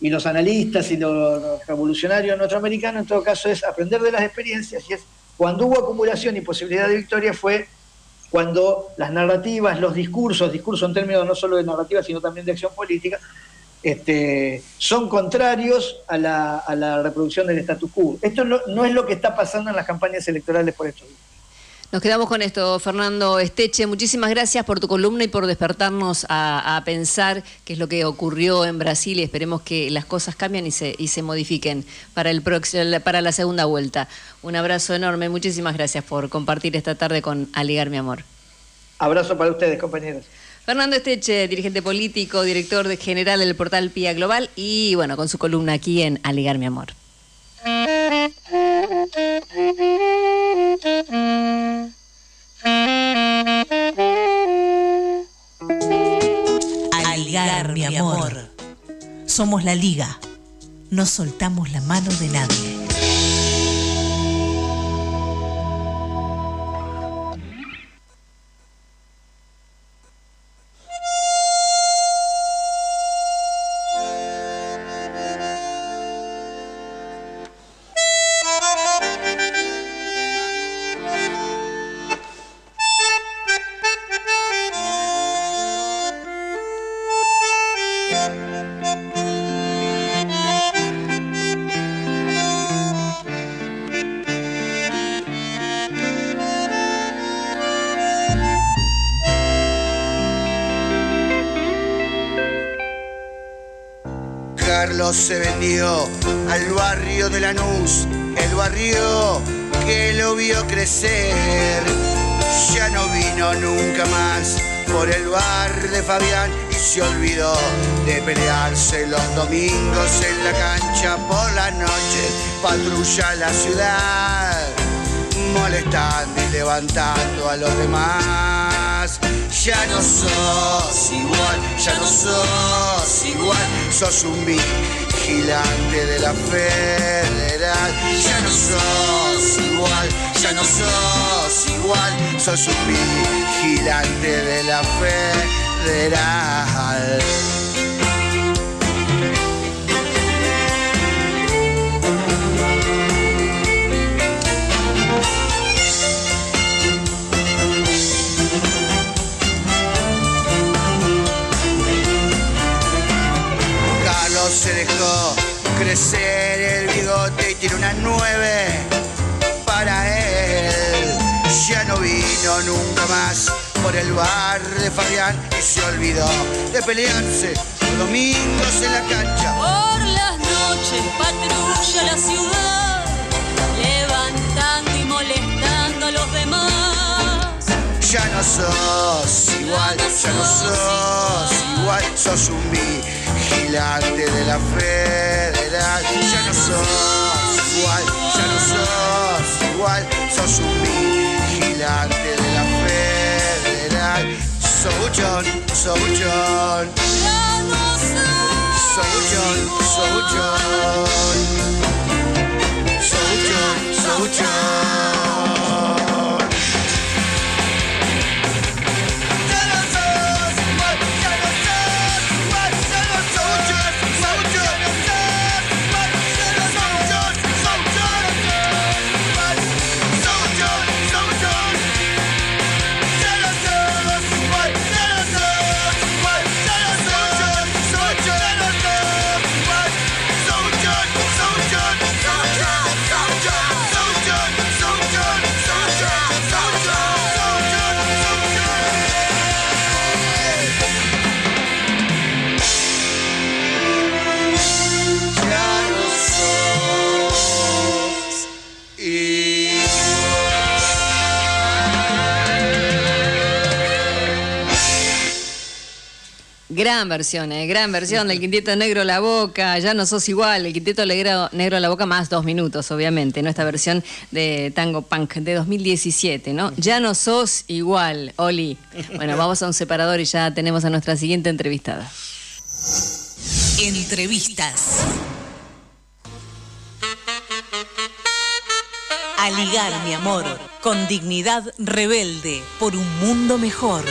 y los analistas y los, revolucionarios norteamericanos, en todo caso, es aprender de las experiencias, y es cuando hubo acumulación y posibilidad de victoria fue cuando las narrativas, los discursos, discursos en términos no solo de narrativa, sino también de acción política, este, son contrarios a la, a la reproducción del status quo. Esto no, no es lo que está pasando en las campañas electorales por estos días. Nos quedamos con esto, Fernando Esteche. Muchísimas gracias por tu columna y por despertarnos a, a pensar qué es lo que ocurrió en Brasil y esperemos que las cosas cambien y se, y se modifiquen para, el próximo, para la segunda vuelta. Un abrazo enorme, muchísimas gracias por compartir esta tarde con Aligar Mi Amor. Abrazo para ustedes, compañeros. Fernando Esteche, dirigente político, director general del portal PIA Global y bueno, con su columna aquí en Aligar Mi Amor. Aligar, mi amor. Somos la liga. No soltamos la mano de nadie. El barrio que lo vio crecer. Ya no vino nunca más por el bar de Fabián y se olvidó de pelearse los domingos en la cancha por la noche. Patrulla la ciudad, molestando y levantando a los demás. Ya no sos igual, ya no sos igual, sos un vigilante de la federal. Ya no sos igual, ya no sos igual, sos un vigilante de la federal. Crecer el bigote y tiene una nueve para él. Ya no vino nunca más por el bar de Fabián y se olvidó de pelearse los domingos en la cancha. Por las noches patrulla la ciudad, levantando y molestando a los demás. Ya no sos igual, ya no sos igual, sos un vigilante de la federal. Ya no sos igual, ya no sos igual, sos un vigilante de la federal. Souchon, Souchon, Ya no Souchon, Souchon, Gran versión, eh, gran versión del Quinteto Negro La Boca. Ya no sos igual. El Quinteto Negro, Negro La Boca más dos minutos, obviamente, ¿no? Esta versión de Tango Punk de 2017, ¿no? Ya no sos igual, Oli. Bueno, vamos a un separador y ya tenemos a nuestra siguiente entrevistada. Entrevistas. A ligar, mi amor, con dignidad rebelde por un mundo mejor.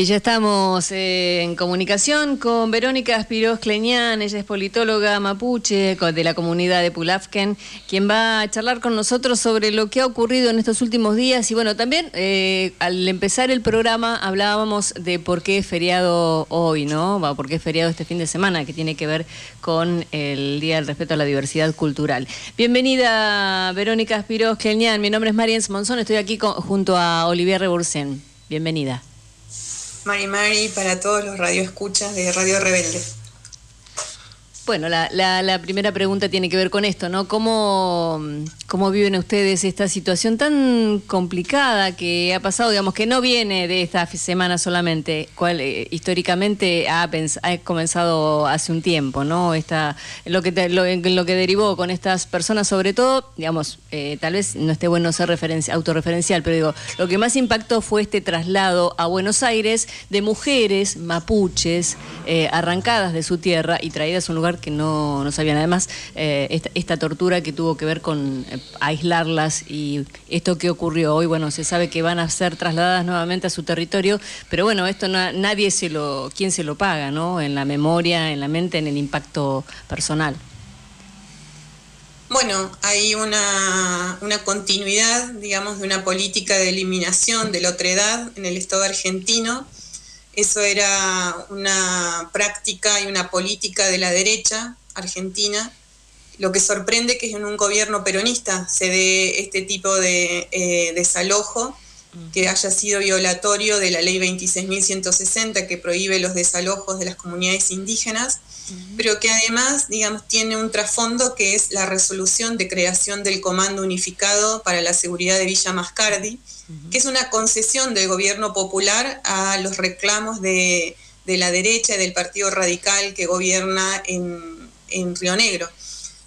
Y ya estamos eh, en comunicación con Verónica Aspiros Cleñán, ella es politóloga mapuche de la comunidad de Pulafken, quien va a charlar con nosotros sobre lo que ha ocurrido en estos últimos días. Y bueno, también eh, al empezar el programa hablábamos de por qué es feriado hoy, ¿no? ¿Por qué es feriado este fin de semana? Que tiene que ver con el Día del Respeto a la Diversidad Cultural. Bienvenida, Verónica Aspiros Cleñán. Mi nombre es Mariens Monzón, estoy aquí con- junto a Olivier Rebursen. Bienvenida. Mari Mari para todos los radioescuchas de Radio Rebelde. Bueno, la, la- la primera pregunta tiene que ver con esto, ¿no? ¿Cómo, ¿Cómo viven ustedes esta situación tan complicada que ha pasado, digamos, que no viene de esta semana solamente, cual eh, históricamente ha, ha comenzado hace un tiempo, ¿no? Esta, lo, que te- lo, lo que derivó con estas personas, sobre todo, digamos, eh, tal vez no esté bueno ser referencia, autorreferencial, pero digo, lo que más impactó fue este traslado a Buenos Aires de mujeres mapuches eh, arrancadas de su tierra y traídas a un lugar que no, no sabían. Además, eh, esta, tortura que tuvo que ver con eh, aislarlas y esto que ocurrió hoy, bueno, se sabe que van a ser trasladadas nuevamente a su territorio, pero bueno, esto na- nadie se lo, ¿quién se lo paga, no? En la memoria, en la mente, en el impacto personal. Bueno, hay una, una continuidad, digamos, de una política de eliminación de la otredad en el Estado argentino. Eso era una práctica y una política de la derecha argentina. Lo que sorprende que en un gobierno peronista se dé este tipo de eh, desalojo, que haya sido violatorio de la ley 26.160 que prohíbe los desalojos de las comunidades indígenas pero que además, digamos, tiene un trasfondo que es la resolución de creación del Comando Unificado para la Seguridad de Villa Mascardi, que es una concesión del gobierno popular a los reclamos de, de la derecha y del Partido Radical que gobierna en, en Río Negro.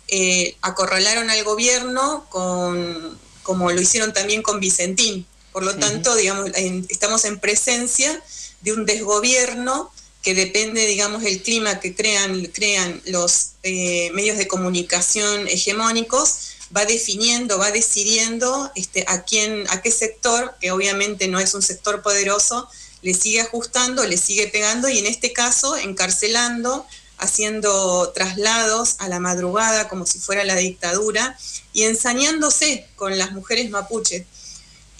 Eh, acorralaron al gobierno con, como lo hicieron también con Vicentín. Por lo tanto, digamos, en- estamos en presencia de un desgobierno que depende, digamos, del clima que crean, crean los eh, medios de comunicación hegemónicos, va definiendo, va decidiendo este, a quién, a qué sector, que obviamente no es un sector poderoso, le sigue ajustando, le sigue pegando y en este caso encarcelando, haciendo traslados a la madrugada como si fuera la dictadura y ensañándose con las mujeres mapuches.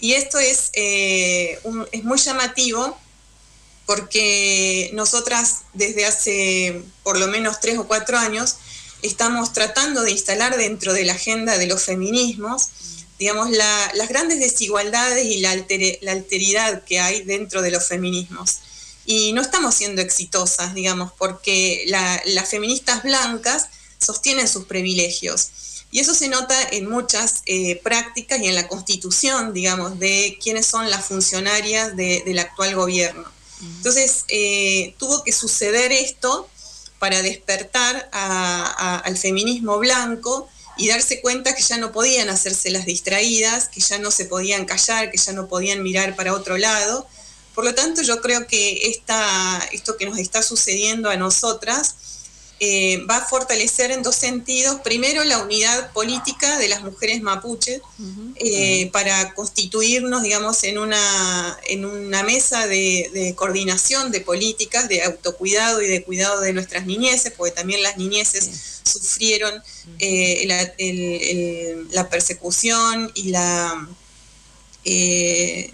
Y esto es, eh, es muy llamativo porque nosotras desde hace por lo menos tres o cuatro años estamos tratando de instalar dentro de la agenda de los feminismos, digamos, la- las grandes desigualdades y la, alteridad que hay dentro de los feminismos. Y no estamos siendo exitosas, digamos, porque la- las feministas blancas sostienen sus privilegios. Y eso se nota en muchas eh, prácticas y en la constitución, digamos, de quiénes son las funcionarias de- del actual gobierno. Entonces, eh, tuvo que suceder esto para despertar a- a- al feminismo blanco y darse cuenta que ya no podían hacerse las distraídas, que ya no se podían callar, que ya no podían mirar para otro lado. Por lo tanto, yo creo que esta, esto que nos está sucediendo a nosotras eh, va a fortalecer en dos sentidos. Primero, la unidad política de las mujeres mapuches eh, para constituirnos, digamos, en una, en una mesa de, de coordinación de políticas, de autocuidado y de cuidado de nuestras niñeces, porque también las niñeces sufrieron eh, la, el- el- la persecución y la,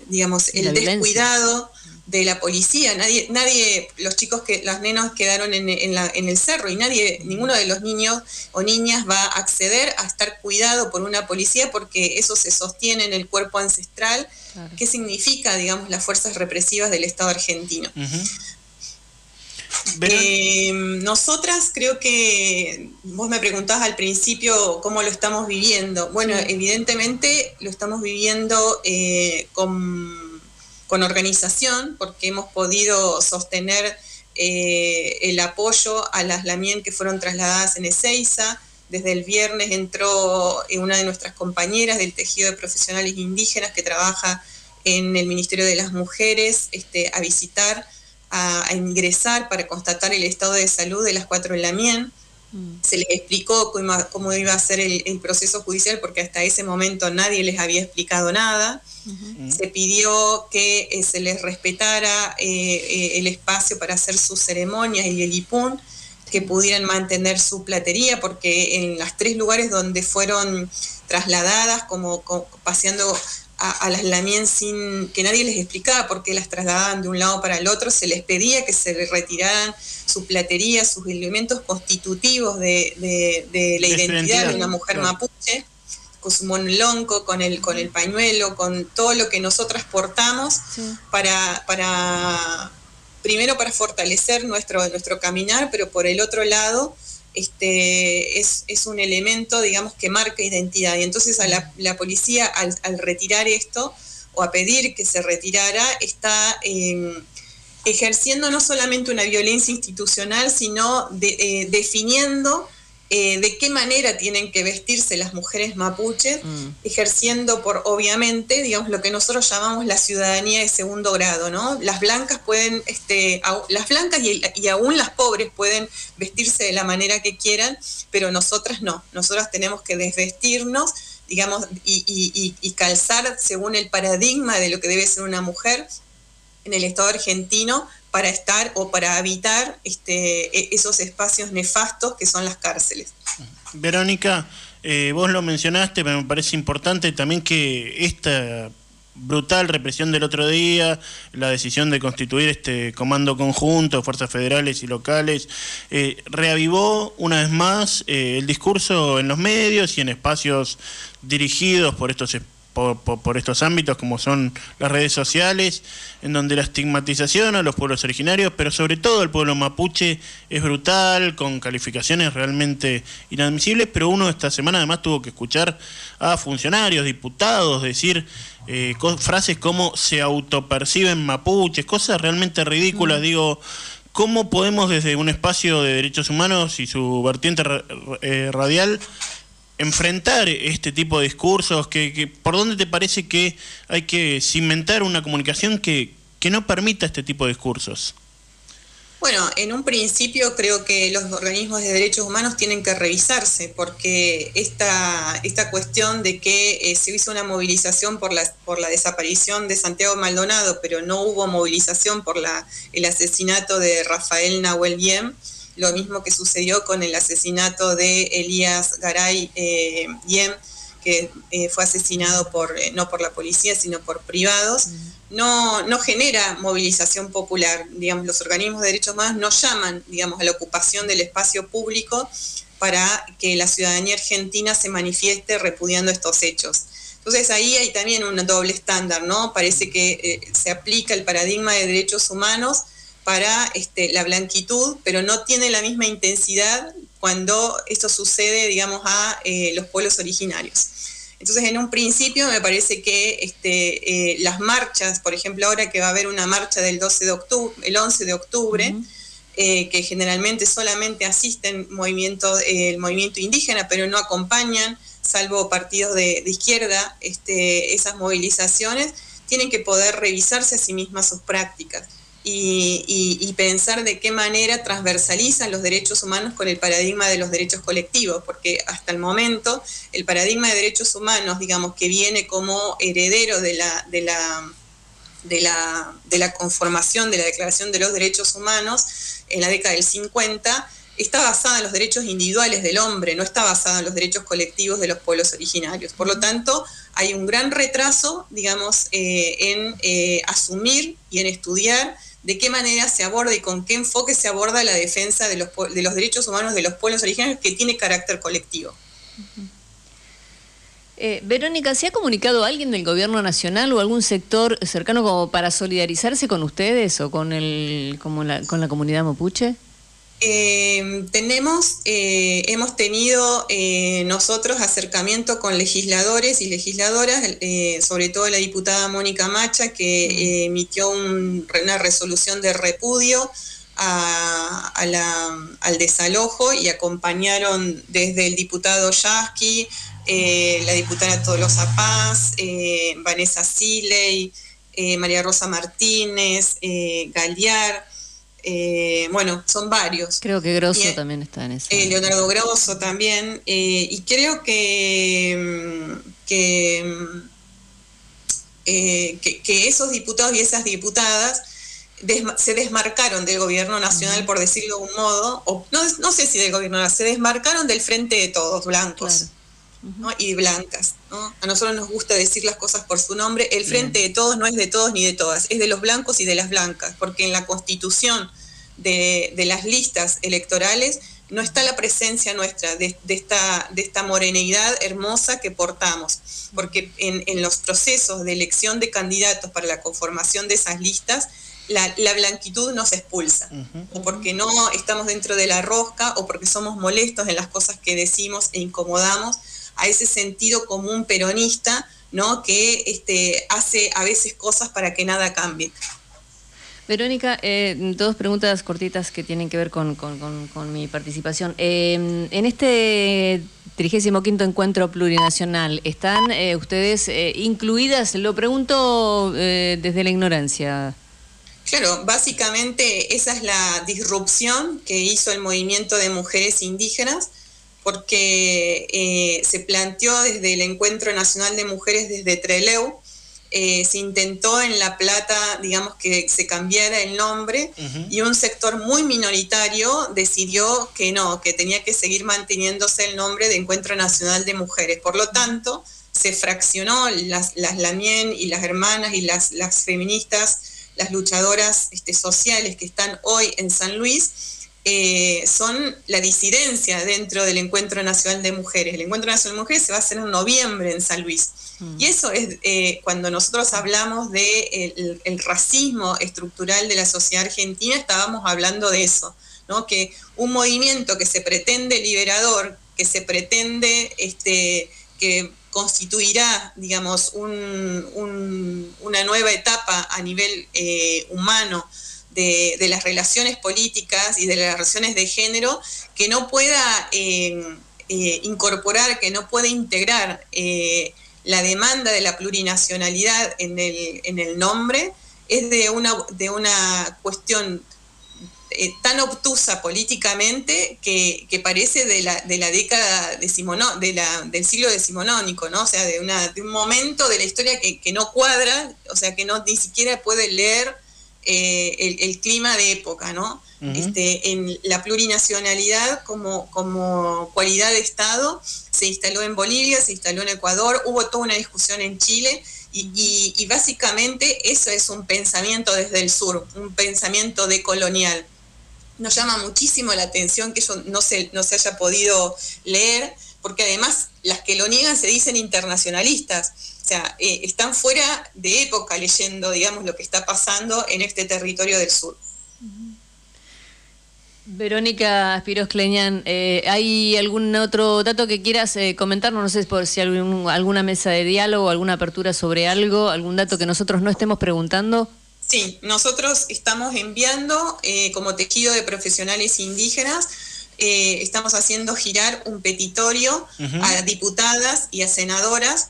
digamos, la el violencia. descuidado de la policía. Nadie, nadie, los chicos que, los nenos quedaron en, en la- en el cerro y nadie, ninguno de los niños o niñas va a acceder a estar cuidado por una policía porque eso se sostiene en el cuerpo ancestral. Claro. ¿Qué significa, digamos, las fuerzas represivas del Estado argentino? Eh, nosotras creo que vos me preguntabas al principio cómo lo estamos viviendo. Bueno, evidentemente lo estamos viviendo eh, con, con organización porque hemos podido sostener eh, el apoyo a las Lamien que fueron trasladadas en Ezeiza. Desde el viernes entró eh, una de nuestras compañeras del tejido de profesionales indígenas que trabaja en el Ministerio de las Mujeres este, a visitar a, a ingresar para constatar el estado de salud de las cuatro Lamien. Se les explicó cómo, cómo iba a ser el, el, proceso judicial porque hasta ese momento nadie les había explicado nada. Se pidió que eh, se les respetara eh, eh, el espacio para hacer sus ceremonias y el IPUN, que pudieran mantener su platería, porque en los tres lugares donde fueron trasladadas, como, como paseando a, las Lamien sin que nadie les explicaba por qué las trasladaban de un lado para el otro, se les pedía que se retiraran su platería, sus elementos constitutivos de, la identidad, de una mujer mapuche, con su monolonco, con el, con el pañuelo, con todo lo que nosotras portamos para, para, primero para fortalecer nuestro, nuestro caminar, pero por el otro lado, este, es, un elemento, digamos, que marca identidad. Y entonces la, policía, al, retirar esto, o a pedir que se retirara, está em, ejerciendo no solamente una violencia institucional, sino eh, definiendo eh, de qué manera tienen que vestirse las mujeres mapuches, mm. ejerciendo por, obviamente, digamos, lo que nosotros llamamos la ciudadanía de segundo grado, ¿no? Las blancas pueden, este, las blancas y, aún las pobres pueden vestirse de la manera que quieran, pero nosotras no, nosotras tenemos que desvestirnos, digamos, y, y calzar según el paradigma de lo que debe ser una mujer en el Estado argentino para estar o para habitar este, e, esos espacios nefastos que son las cárceles. Verónica, eh, vos lo mencionaste, pero me parece importante también que esta brutal represión del otro día, la decisión de constituir este comando conjunto fuerzas federales y locales, eh, reavivó una vez más eh, el discurso en los medios y en espacios dirigidos por estos por, estos ámbitos como son las redes sociales, en donde la estigmatización a los pueblos originarios, pero sobre todo el pueblo mapuche, es brutal, con calificaciones realmente inadmisibles, pero uno esta semana además tuvo que escuchar a funcionarios, diputados, decir eh, frases como se autoperciben mapuches, cosas realmente ridículas, mm. digo... ¿Cómo podemos desde un espacio de derechos humanos y su vertiente eh, radial enfrentar este tipo de discursos? Que, ¿Por dónde te parece que hay que cimentar una comunicación que, que no permita este tipo de discursos? Bueno, en un principio creo que los organismos de derechos humanos tienen que revisarse, porque esta, esta cuestión de que eh, se hizo una movilización por la, por la desaparición de Santiago Maldonado, pero no hubo movilización por la, el asesinato de Rafael Nahuel Diem, lo mismo que sucedió con el asesinato de Elías Garay eh, Yem, que eh, fue asesinado por, eh, no por la policía, sino por privados, no, no genera movilización popular. Digamos, los organismos de derechos humanos no llaman digamos, a la ocupación del espacio público para que la ciudadanía argentina se manifieste repudiando estos hechos. Entonces ahí hay también un doble estándar, ¿no? Parece que se aplica el paradigma de derechos humanos para este, la blanquitud, pero no tiene la misma intensidad cuando esto sucede, digamos, a eh, los pueblos originarios. Entonces, en un principio me parece que este, eh, las marchas, por ejemplo, ahora que va a haber una marcha del 12 de octubre, el 11 de octubre, eh, que generalmente solamente asisten movimientos, el movimiento indígena, pero no acompañan, salvo partidos de, izquierda, este, esas movilizaciones, tienen que poder revisarse a sí mismas sus prácticas y, pensar de qué manera transversalizan los derechos humanos con el paradigma de los derechos colectivos, porque hasta el momento el paradigma de derechos humanos, digamos, que viene como heredero de la, de la, de la, de la conformación de la Declaración de los Derechos Humanos en la década del 50, está basada en los derechos individuales del hombre, no está basada en los derechos colectivos de los pueblos originarios. Por lo tanto, hay un gran retraso, digamos, eh, en eh, asumir y en estudiar de qué manera se aborda y con qué enfoque se aborda la defensa de los, de los derechos humanos de los pueblos originarios que tiene carácter colectivo. Eh, Verónica, ¿se ha comunicado alguien del gobierno nacional o algún sector cercano como para solidarizarse con ustedes o con, el, como con la comunidad mapuche? Eh, tenemos, eh, hemos tenido eh, nosotros acercamiento con legisladores y legisladoras, sobre todo la diputada Mónica Macha, que emitió una resolución de repudio al desalojo y acompañaron desde el diputado Yasky, la diputada Tolosa Paz, Vanessa Siley, María Rosa Martínez, Galiar eh, bueno, son varios. Creo que Grosso también está en eso. Eh, Leonardo Grosso también, eh, y creo que, mm, que, mm, eh, que, que esos diputados y esas diputadas se desmarcaron del gobierno nacional, por decirlo de un modo, o no, no sé si del gobierno nacional, se desmarcaron del frente de todos, blancos. ¿No? y blancas. ¿no? A nosotros nos gusta decir las cosas por su nombre. El frente de todos no es de todos ni de todas, es de los blancos y de las blancas, porque en la constitución de, de las listas electorales no está la presencia nuestra de, de esta, de esta moreneidad hermosa que portamos, porque en, en los procesos de elección de candidatos para la conformación de esas listas, la, la blanquitud nos expulsa, o porque no estamos dentro de la rosca, o porque somos molestos en las cosas que decimos e incomodamos a ese sentido común peronista, ¿no? que este, hace a veces cosas para que nada cambie. Verónica, eh, dos preguntas cortitas que tienen que ver con, con- con- con mi participación. Eh, en este 35 encuentro plurinacional, ¿están eh, ustedes eh, incluidas? Lo pregunto desde la ignorancia. Claro, básicamente esa es la disrupción que hizo el movimiento de mujeres indígenas, porque eh, se planteó desde el Encuentro Nacional de Mujeres desde Treleu, eh, se intentó en La Plata, digamos, que se cambiara el nombre y un sector muy minoritario decidió que no, que tenía que seguir manteniéndose el nombre de Encuentro Nacional de Mujeres. Por lo tanto, se fraccionó las, las Lamien y las hermanas y las, las feministas, las luchadoras este, sociales que están hoy en San Luis, eh, son la disidencia dentro del Encuentro Nacional de Mujeres. El Encuentro Nacional de Mujeres se va a hacer en noviembre en San Luis. Y eso es eh, cuando nosotros hablamos de el, el racismo estructural de la sociedad argentina, estábamos hablando de eso, ¿no? Que un movimiento que se pretende liberador, que se pretende este, que constituirá, digamos, un, un- una nueva etapa a nivel eh, humano de, las relaciones políticas y de las relaciones de género, que no pueda eh, eh, incorporar, que no pueda integrar eh, la demanda de la plurinacionalidad en el, en el nombre, es de una, de una cuestión tan obtusa políticamente que, que parece de la, de la década de la, del siglo decimonónico, ¿no? O sea, de, de un momento de la historia que, que no cuadra, o sea, que no ni siquiera puede leer eh, el, el clima de época, ¿no? Ujú. este, en la plurinacionalidad como, como cualidad de Estado se instaló en Bolivia, se instaló en Ecuador, hubo toda una discusión en Chile y, y- y básicamente eso es un pensamiento desde el sur, un pensamiento decolonial. Nos llama muchísimo la atención que eso no se, no se haya podido leer, porque además las que lo niegan se dicen internacionalistas, sea, eh, están fuera de época leyendo, digamos, lo que está pasando en este territorio del sur. Verónica Espiros Cleñán, eh, ¿hay algún otro dato que quieras eh, comentarnos? No sé por si algún- alguna mesa de diálogo, alguna apertura sobre algo, algún dato que nosotros no estemos preguntando. Sí, nosotros estamos enviando eh, como tejido de profesionales indígenas, eh, estamos haciendo girar un petitorio a diputadas y a senadoras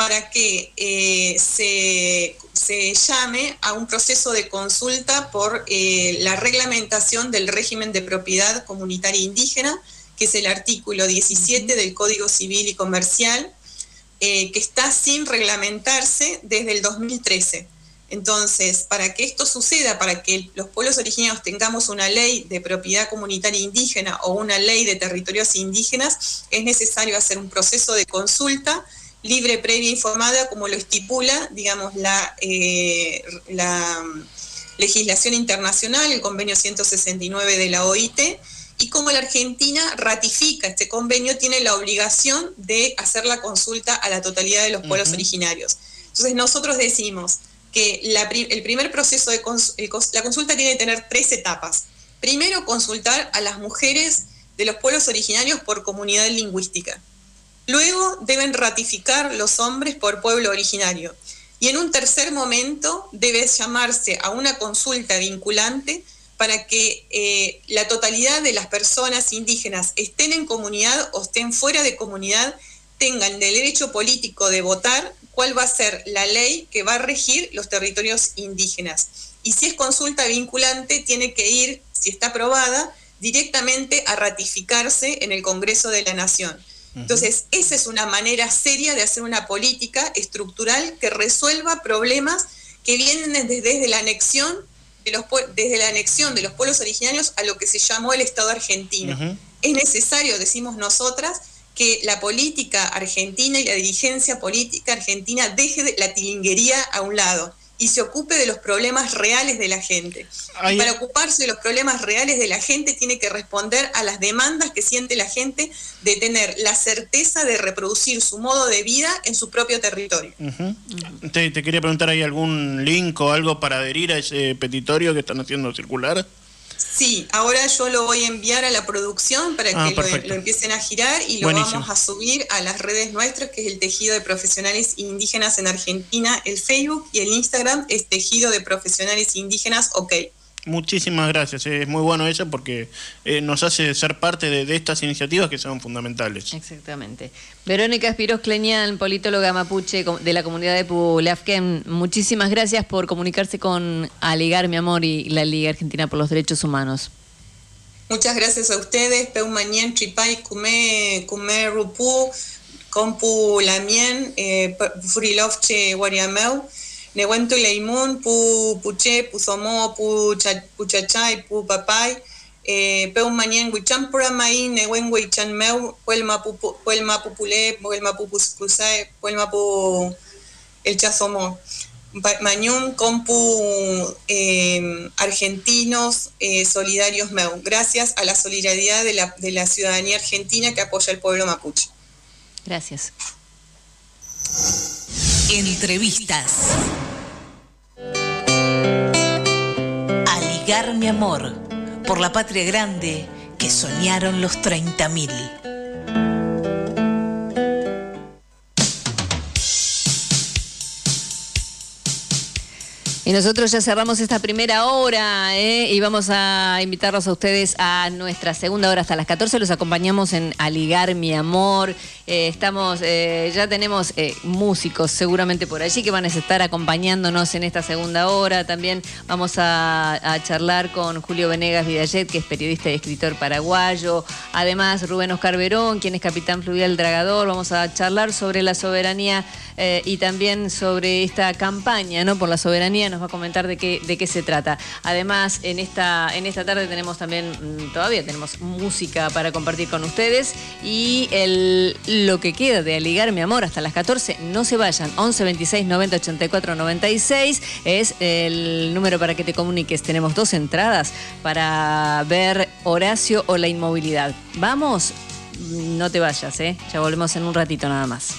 para que eh, se, se llame a un proceso de consulta por eh, la reglamentación del régimen de propiedad comunitaria indígena, que es el artículo 17 del Código Civil y Comercial, eh, que está sin reglamentarse desde el 2013. Entonces, para que esto suceda, para que los pueblos originarios tengamos una ley de propiedad comunitaria indígena o una ley de territorios indígenas, es necesario hacer un proceso de consulta libre, previa, informada, como lo estipula, digamos, la, eh, la mm, legislación internacional, el convenio 169 de la OIT, y como la Argentina ratifica este convenio, tiene la obligación de hacer la consulta a la totalidad de los pueblos originarios. Entonces nosotros decimos que la el primer proceso de cons- el cons- la consulta tiene que tener tres etapas. Primero, consultar a las mujeres de los pueblos originarios por comunidad lingüística. Luego deben ratificar los hombres por pueblo originario. Y en un tercer momento debe llamarse a una consulta vinculante para que eh, la totalidad de las personas indígenas estén en comunidad o estén fuera de comunidad, tengan el derecho político de votar cuál va a ser la ley que va a regir los territorios indígenas. Y si es consulta vinculante, tiene que ir, si está aprobada, directamente a ratificarse en el Congreso de la Nación. Entonces, esa es una manera seria de hacer una política estructural que resuelva problemas que vienen desde, desde la anexión de los, desde la anexión de los pueblos originarios a lo que se llamó el Estado argentino. Es necesario, decimos nosotras, que la política argentina y la dirigencia política argentina deje de la tilinguería a un lado y se ocupe de los problemas reales de la gente. Y para ocuparse de los problemas reales de la gente tiene que responder a las demandas que siente la gente de tener la certeza de reproducir su modo de vida en su propio territorio. Te, te quería preguntar, ¿hay algún link o algo para adherir a ese petitorio que están haciendo circular? Sí, ahora yo lo voy a enviar a la producción para Ah, que lo, empiecen a girar y lo Buenísimo. vamos a subir a las redes nuestras, que es el Tejido de Profesionales Indígenas en Argentina, el Facebook y el Instagram es Tejido de Profesionales Indígenas, ok. Muchísimas gracias, es muy bueno eso porque eh, nos hace ser parte de, de estas iniciativas que son fundamentales. Exactamente. Verónica Espiros Cleñán, politóloga mapuche de la comunidad de Pulafken, muchísimas gracias por comunicarse con Aligar Mi Amor y la Liga Argentina por los Derechos Humanos. Muchas gracias a ustedes, Peu Mañén, Tripay, Kume, Kume Rupu, Compu Lamien, eh, Furilovche Guariameu, Nehuento Leimun, Pu Puche, Pu Somo, Pu Papay, eh, Peu Mañén, Huichampura Maí, Nehuen Huichanmeu, Huelma Pupu- Huelma Pupule, Huelma Pupuscusae, Huelma Pu El Chasomó. Pa- Mañún, Compu eh, Argentinos eh, Solidarios MEU. Gracias a la solidaridad de la, de la ciudadanía argentina que apoya al pueblo mapuche. Gracias. Entrevistas. A ligar mi amor por la patria grande que soñaron los 30.000. Y nosotros ya cerramos esta primera hora ¿eh? y vamos a invitarlos a ustedes a nuestra segunda hora hasta las 14. Los acompañamos en Aligar Mi Amor. Eh, estamos, eh, ya tenemos músicos seguramente por allí que van a estar acompañándonos en esta segunda hora. También vamos a, charlar con Julio Venegas Vidallet, que es periodista y escritor paraguayo. Además, Rubén Oscar Verón, quien es capitán fluvial dragador. Vamos a charlar sobre la soberanía y también sobre esta campaña ¿no? por la soberanía. Nos va a comentar de qué, de qué se trata. Además, en esta, en esta tarde tenemos también, mm, todavía tenemos música para compartir con ustedes. Y el, lo que queda de Aligar Mi Amor hasta las 14, no se vayan. 11 26 90 84 96 es el número para que te comuniques. Tenemos dos entradas para ver Horacio o la inmovilidad. Vamos, no te vayas, ¿eh? ya volvemos en un ratito nada más.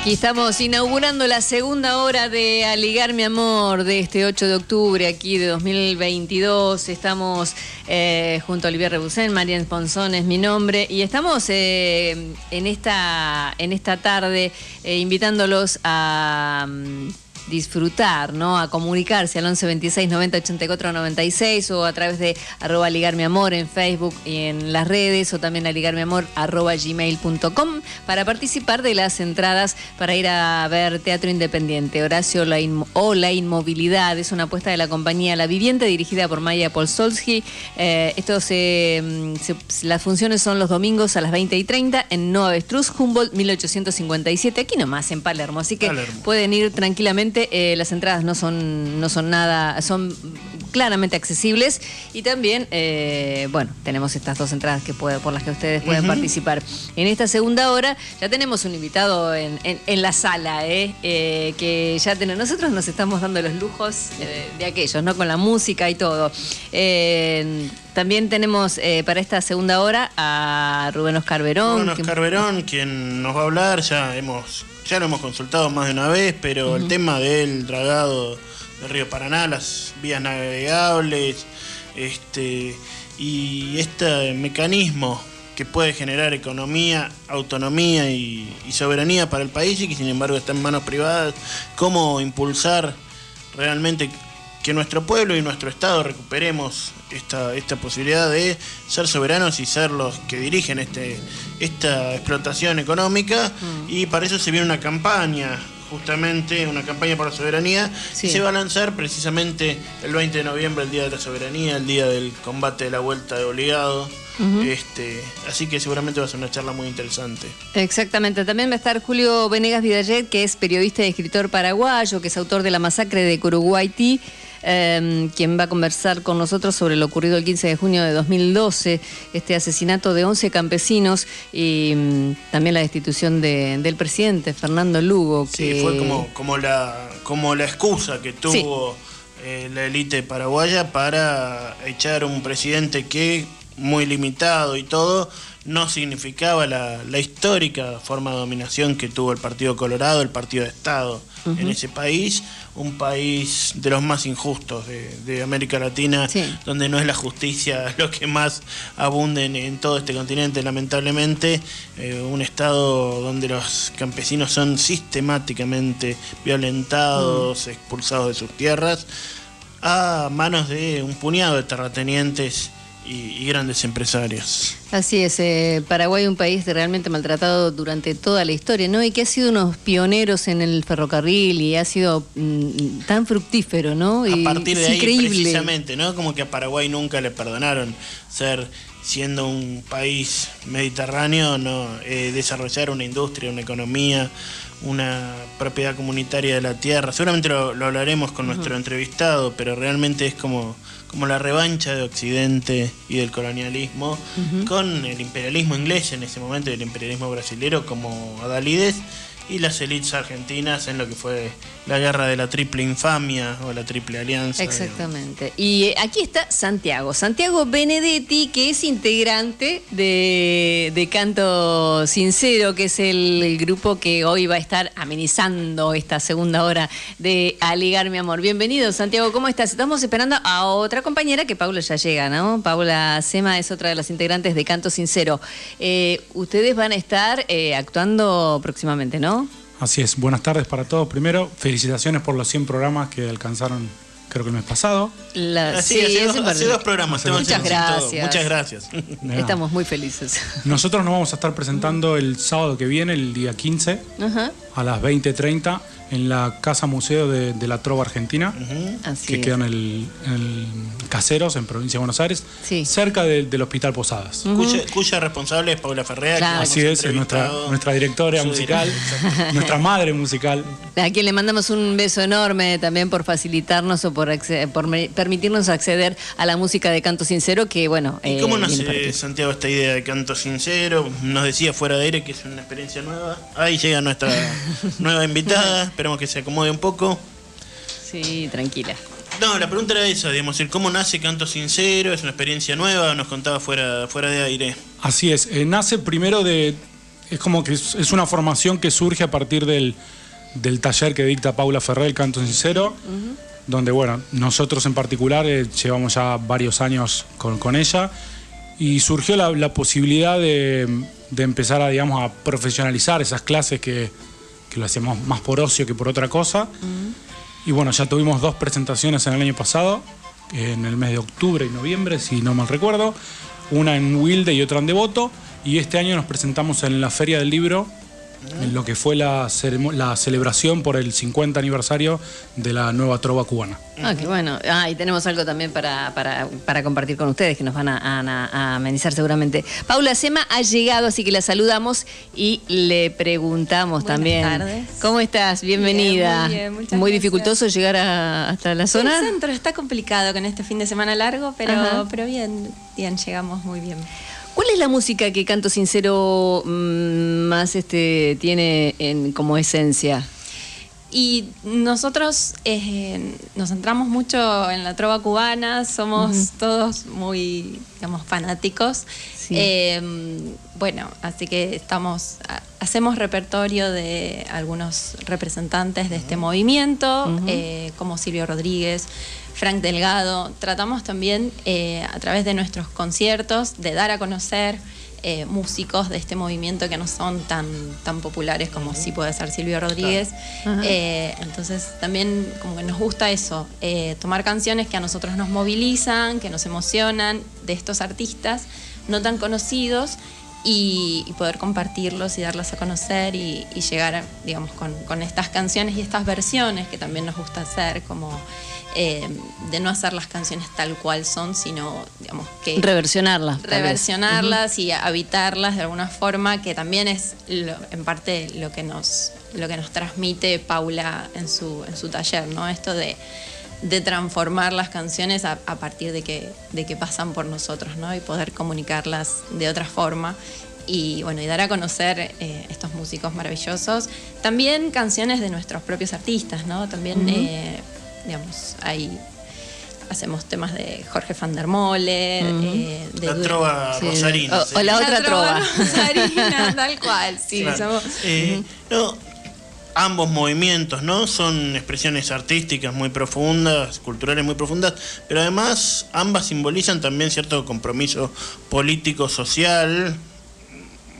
Aquí estamos inaugurando la segunda hora de Aligar mi amor de este 8 de octubre, aquí de 2022. Estamos eh, junto a Olivier Rebusén, Marian Ponzón es mi nombre, y estamos eh, en, esta, en esta tarde eh, invitándolos a. mm, disfrutar, ¿no? A comunicarse al 11 26 90 84 96 o a través de arroba ligar mi amor en Facebook y en las redes o también a ligar mi amor arroba gmail.com para participar de las entradas para ir a ver teatro independiente. Horacio la o la inmovilidad es una apuesta de la compañía La Viviente dirigida por Maya Polsolsky. Eh, esto se, mm, se- las funciones son los domingos a las 20 y 30 en Nueva Avestruz, Humboldt 1857, aquí nomás en Palermo. Así que Palermo. pueden ir tranquilamente. Eh, las entradas no son, no son nada, son claramente accesibles. Y también, eh, bueno, tenemos estas dos entradas que puede, por las que ustedes pueden participar. En esta segunda hora ya tenemos un invitado en, en- en la sala, eh, eh, que ya tenemos, nosotros nos estamos dando los lujos eh, de aquellos, ¿no? Con la música y todo. Eh, también tenemos eh, para esta segunda hora a Rubén Oscar Verón. Que- Oscar Verón, quien nos va a hablar, ya hemos ya lo hemos consultado más de una vez, pero el tema del dragado del río Paraná, las vías navegables, este y este mecanismo que puede generar economía, autonomía y, y soberanía para el país y que sin embargo está en manos privadas, cómo impulsar realmente que nuestro pueblo y nuestro Estado recuperemos esta, esta posibilidad de ser soberanos y ser los que dirigen este, esta explotación económica y para eso se viene una campaña justamente una campaña por la soberanía Sí. y se va a lanzar precisamente el 20 de noviembre, el Día de la Soberanía, el día del combate de la vuelta de obligado. Este, así que seguramente va a ser una charla muy interesante. Exactamente. También va a estar Julio Venegas Vidallet, que es periodista y escritor paraguayo, que es autor de la masacre de Curuguaití, eh, quien va a conversar con nosotros sobre lo ocurrido el 15 de junio de 2012, este asesinato de 11 campesinos y mm, también la destitución de- del presidente, Fernando Lugo. Sí, fue como, como, la, como la excusa que tuvo eh, la élite paraguaya para echar un presidente que, muy limitado y todo, no significaba la, la histórica forma de dominación que tuvo el Partido Colorado, el Partido de Estado en ese país, un país de los más injustos de, de América Latina, donde no es la justicia lo que más abunde en, en todo este continente, lamentablemente, eh, un estado donde los campesinos son sistemáticamente violentados, expulsados de sus tierras, a manos de un puñado de terratenientes y, y grandes empresarios. Así es, eh, Paraguay un país realmente maltratado durante toda la historia, ¿no? Y que ha sido unos pioneros en el ferrocarril y ha sido mm, tan fructífero, ¿no? Y a partir de ahí increíble. precisamente, ¿no? Como que a Paraguay nunca le perdonaron ser siendo un país mediterráneo, no Eh, desarrollar una industria, una economía, una propiedad comunitaria de la tierra. Seguramente lo, lo hablaremos con nuestro entrevistado, pero realmente es como como la revancha de Occidente y del colonialismo con el imperialismo inglés en ese momento y el imperialismo brasilero como adalides y las élites argentinas en lo que fue la guerra de la triple infamia o la triple alianza. Exactamente. Y aquí está Santiago. Santiago Benedetti, que es integrante de, de Canto Sincero, que es el, el grupo que hoy va a estar amenizando esta segunda hora de Aligar mi amor. Bienvenido, Santiago. ¿Cómo estás? Estamos esperando a otra compañera que Paula ya llega, ¿no? Paula Sema es otra de las integrantes de Canto Sincero. Eh, ustedes van a estar eh, actuando próximamente, ¿no? Así es, buenas tardes para todos. Primero, felicitaciones por los 100 programas que alcanzaron, creo que el mes pasado. La- Así, hace, es dos, hace dos programas. te Muchas gracias. Muchas gracias. Estamos muy felices. Nosotros nos vamos a estar presentando el sábado que viene, el día 15, Ajá. a las 20.30, en la Casa Museo de, de la Trova Argentina, Así que es. queda en el, en el Caseros, en provincia de Buenos Aires, cerca del- del Hospital Posadas. cuya, cuya responsable es Paula Ferrea. que Así es, es nuestra, nuestra directora musical, directora. nuestra madre musical. A quien le mandamos un beso enorme también por facilitarnos o por, por permitirnos acceder a la música de Canto Sincero, que bueno. ¿Y cómo eh, nace. Santiago, esta idea de canto sincero? Nos decía fuera de aire que es una experiencia nueva. Ahí llega nuestra nueva invitada. Esperemos que se acomode un poco. Sí, tranquila. No, la pregunta era esa, digamos, el cómo nace Canto Sincero, es una experiencia nueva, nos contaba fuera, fuera de aire. Así es, eh, nace primero de. Es como que es, es una formación que surge a partir del, del taller que dicta Paula Ferrer, el Canto Sincero, donde, bueno, nosotros en particular eh, llevamos ya varios años con, con ella y surgió la, la posibilidad de, de empezar a, digamos, a profesionalizar esas clases que, que lo hacemos más por ocio que por otra cosa. Y bueno, ya tuvimos dos presentaciones en el año pasado, en el mes de octubre y noviembre, si no mal recuerdo. Una en Wilde y otra en Devoto. Y este año nos presentamos en la Feria del Libro, en lo que fue la, la celebración por el 50 aniversario de la nueva trova cubana. Ah, qué bueno. Ah, y tenemos algo también para, para, para compartir con ustedes que nos van a, a- a amenizar seguramente. Paula Sema ha llegado, así que la saludamos y le preguntamos también. tardes. ¿Cómo estás? Bienvenida. Bien, muy bien, muchas Muy gracias. dificultoso llegar a- hasta la zona. El centro está complicado con este fin de semana largo, pero, Ajá. pero bien, bien, llegamos muy bien. ¿Cuál es la música que Canto Sincero mm, más este, tiene en, como esencia? Y nosotros eh, nos centramos mucho en la trova cubana, somos todos muy, digamos, fanáticos. Sí. Eh, bueno, así que estamos ha- hacemos repertorio de algunos representantes de este movimiento, eh, como Silvio Rodríguez, Frank Delgado. Tratamos también eh, a través de nuestros conciertos de dar a conocer eh, músicos de este movimiento que no son tan, tan populares como sí puede ser Silvio Rodríguez. Eh, entonces también como que nos gusta eso, eh, tomar canciones que a nosotros nos movilizan, que nos emocionan, de estos artistas no tan conocidos y, y poder compartirlos y darlos a conocer y, y llegar, digamos, con, con estas canciones y estas versiones que también nos gusta hacer, como eh, de no hacer las canciones tal cual son, sino, digamos, que Reversionarlas. reversionarlas y habitarlas de alguna forma, que también es lo- en parte lo que nos, lo que nos transmite Paula en su, en su taller, ¿no? Esto de, de transformar las canciones a, a partir de que, de que pasan por nosotros, ¿no? Y poder comunicarlas de otra forma. Y bueno, y dar a conocer eh, estos músicos maravillosos. También canciones de nuestros propios artistas, ¿no? También, eh, digamos, hay hacemos temas de Jorge van der Molle, Ujú. eh, de La trova Sí. rosarina. O- o la otra trova. rosarina, tal cual, sí. Claro. somos- Eh, no, ambos movimientos, ¿no? Son expresiones artísticas muy profundas, culturales muy profundas, pero además ambas simbolizan también cierto compromiso político, social,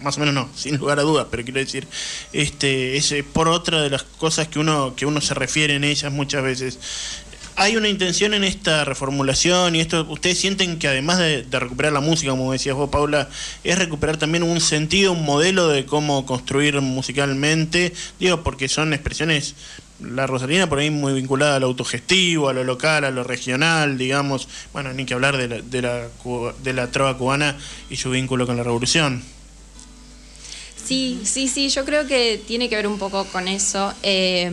más o menos no, sin lugar a dudas, pero quiero decir, este, es por otra de las cosas que uno, que uno se refiere en ellas muchas veces. Hay una intención en esta reformulación y esto, ustedes sienten que además de, recuperar la música, como decías vos, Paula, es recuperar también un sentido, un modelo de cómo construir musicalmente, digo, porque son expresiones, la Rosalina por ahí muy vinculada a lo autogestivo, a lo local, a lo regional, digamos, bueno, ni que hablar de la, de la, de la trova cubana y su vínculo con la revolución. Sí, sí, sí, yo creo que tiene que ver un poco con eso. Eh,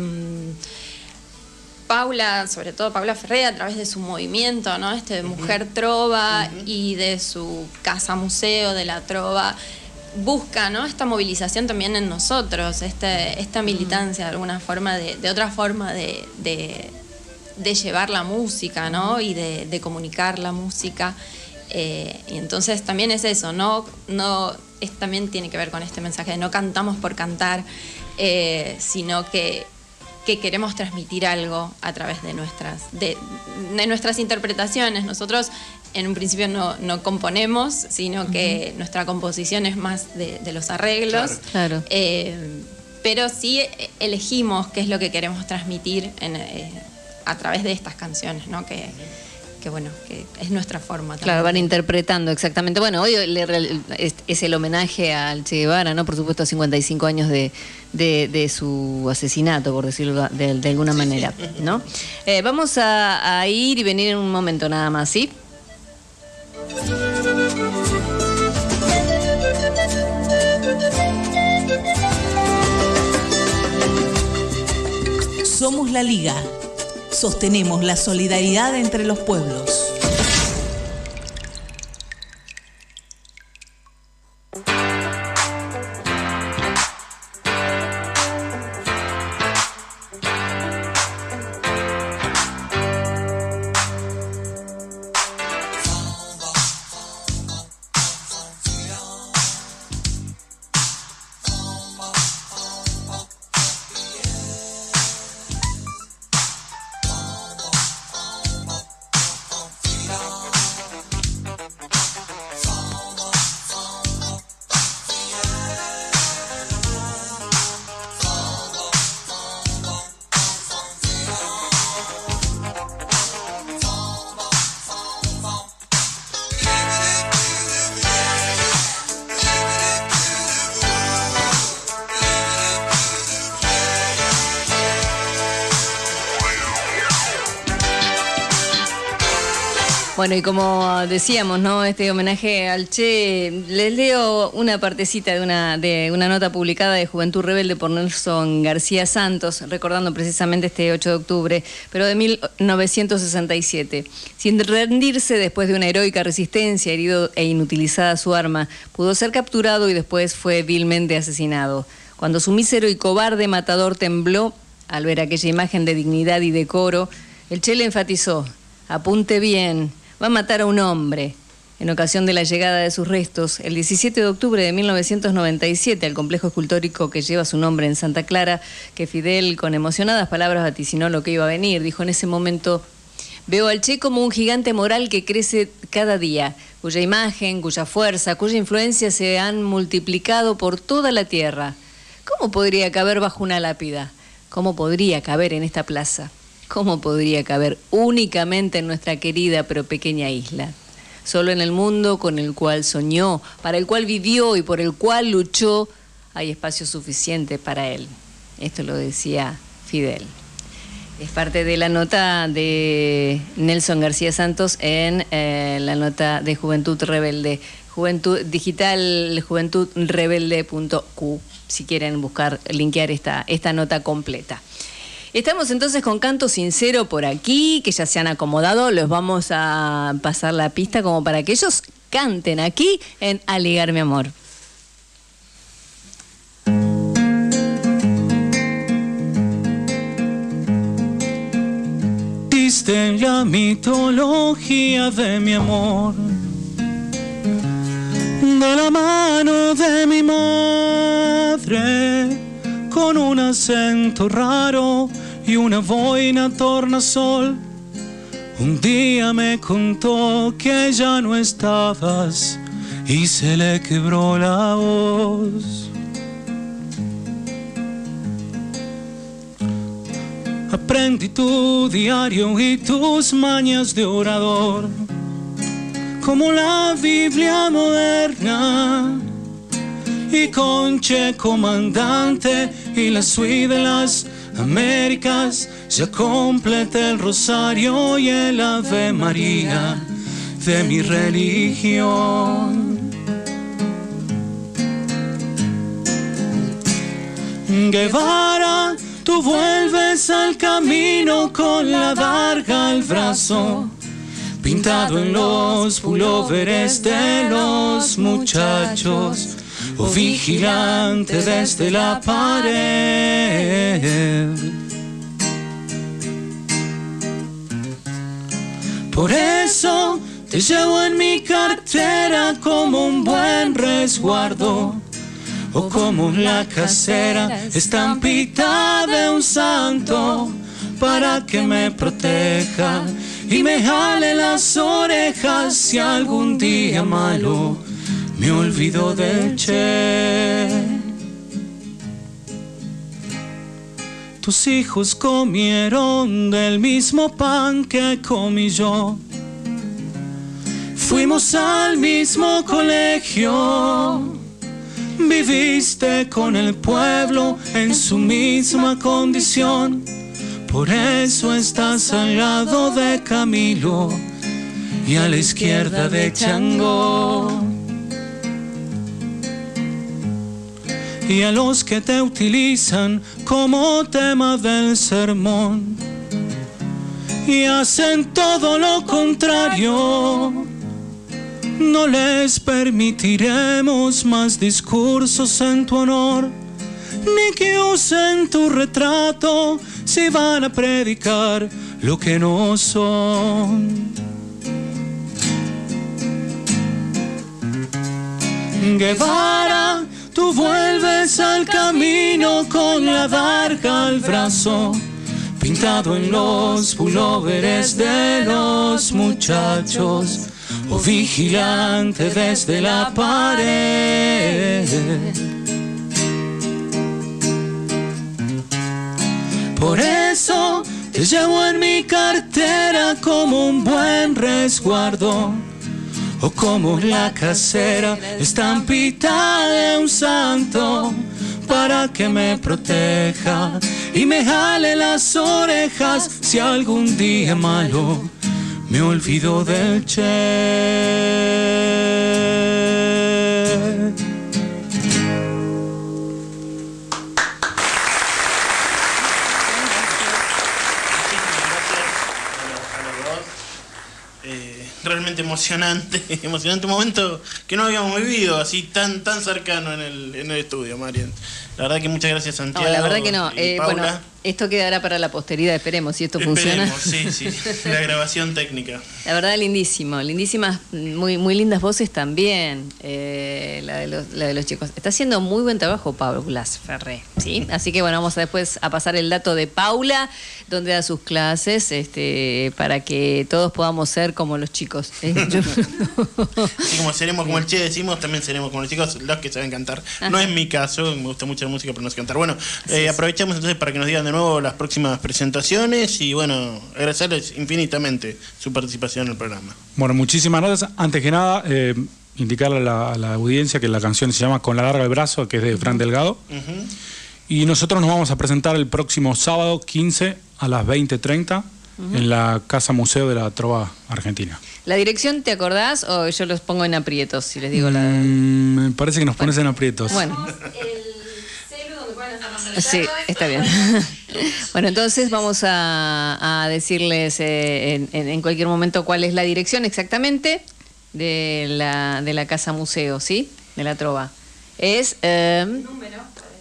Paula, sobre todo Paula Ferré, a través de su movimiento, ¿no? Este de Mujer Trova y de su casa museo de la Trova, busca, ¿no? Esta movilización también en nosotros, este, esta militancia de alguna forma, de, de otra forma de, de- de llevar la música, ¿no? Y de, de comunicar la música. Eh, y entonces también es eso, ¿no? no es, también tiene que ver con este mensaje de no cantamos por cantar, eh, sino que, que queremos transmitir algo a través de nuestras, de, de nuestras interpretaciones. Nosotros en un principio no, no componemos, sino que nuestra composición es más de, de los arreglos. Claro. Eh, pero sí elegimos qué es lo que queremos transmitir en, eh, a través de estas canciones, ¿no? Que, que bueno, que es nuestra forma. Claro, van también. interpretando, exactamente. Bueno, hoy es, es el homenaje al Che Guevara, ¿no? Por supuesto, 55 años de, de- de su asesinato, por decirlo de, de alguna manera, ¿no? Eh, vamos a, a ir y venir en un momento nada más, ¿sí? Somos la Liga. Sostenemos la solidaridad entre los pueblos. Bueno, y como decíamos, ¿no? Este homenaje al Che, les leo una partecita de una, de una nota publicada de Juventud Rebelde por Nelson García Santos, recordando precisamente este 8 de octubre, pero de 1967. Sin rendirse después de una heroica resistencia, herido e inutilizada su arma, pudo ser capturado y después fue vilmente asesinado. Cuando su mísero y cobarde matador tembló al ver aquella imagen de dignidad y decoro, el Che le enfatizó, apunte bien, va a matar a un hombre. en ocasión de la llegada de sus restos, el 17 de octubre de 1997, al complejo escultórico que lleva su nombre en Santa Clara, que Fidel, con emocionadas palabras, vaticinó lo que iba a venir. Dijo en ese momento, veo al Che como un gigante moral que crece cada día, cuya imagen, cuya fuerza, cuya influencia se han multiplicado por toda la tierra. ¿Cómo podría caber bajo una lápida? ¿Cómo podría caber en esta plaza? ¿Cómo podría caber únicamente en nuestra querida pero pequeña isla? Solo en el mundo con el cual soñó, para el cual vivió y por el cual luchó, hay espacio suficiente para él. Esto lo decía Fidel. Es parte de la nota de Nelson García Santos en eh, la nota de Juventud Rebelde. Juventud Digital, juventudrebelde.q, si quieren buscar, linkear esta, esta nota completa. Estamos entonces con Canto Sincero por aquí, que ya se han acomodado. Los vamos a pasar la pista como para que ellos canten aquí en Aligar mi amor. Diste la mitología de mi amor, de la mano de mi madre, con un acento raro y una boina tornasol. Un día me contó que ya no estabas y se le quebró la voz. Aprendí tu diario y tus mañas de orador, como la Biblia moderna y Conche comandante y la suite de las Américas ya completa el rosario y el Ave María de mi religión. Guevara, tú vuelves al camino con la darga al brazo, pintado en los pulóveres de los muchachos o vigilante desde la pared. Por eso te llevo en mi cartera como un buen resguardo o como la casera estampita de un santo para que me proteja y me jale las orejas si algún día malo me olvido del Che. Tus hijos comieron del mismo pan que comí yo. Fuimos al mismo colegio. Viviste con el pueblo en su misma condición. Por eso estás al lado de Camilo y a la izquierda de Chango. Y a los que te utilizan como tema del sermón y hacen todo lo contrario. No les permitiremos más discursos en tu honor, ni que usen tu retrato si van a predicar lo que no son. Guevara, tú vuelves al camino con la darga al brazo, pintado en los pulóveres de los muchachos, o vigilante desde la pared. Por eso te llevo en mi cartera como un buen resguardo o como la casera estampita de un santo para que me proteja y me jale las orejas si algún día malo me olvido del Che. Realmente emocionante, emocionante momento que no habíamos vivido así tan tan cercano en el, en el estudio, Marian. La verdad que muchas gracias, No, Santiago. la verdad que no. y Eh, Paula. bueno, esto quedará para la posteridad, esperemos si esto Esperemos, funciona. sí, sí. La grabación técnica. La verdad, lindísimo. Lindísimas, muy, muy lindas voces también, eh, la, de los, la de los chicos. Está haciendo muy buen trabajo Pablo Ferré, ¿sí? Así que bueno, vamos a después a pasar el dato de Paula, donde da sus clases, este, para que todos podamos ser como los chicos. ¿eh? Yo- Así como seremos como el Che decimos, también seremos como los chicos, los que saben cantar. No es mi caso, me gusta mucho la música, pero no sé cantar. Bueno, eh, aprovechamos entonces para que nos digan de nuevo las próximas presentaciones y bueno, agradecerles infinitamente su participación en el programa. Bueno, muchísimas gracias. Antes que nada, eh, indicarle a la, a la audiencia que la canción se llama Con la larga del brazo, que es de Fran Delgado. Y nosotros nos vamos a presentar el próximo sábado 15 a las 20.30 en la Casa Museo de la Trova Argentina. ¿La dirección te acordás o yo los pongo en aprietos si les digo la... Mm, me parece que nos pones en aprietos. Bueno. Sí, está bien. bueno, entonces vamos a, a decirles eh, en, en- cualquier momento cuál es la dirección exactamente de la, de la Casa Museo, ¿sí? De la Trova. Es... eh,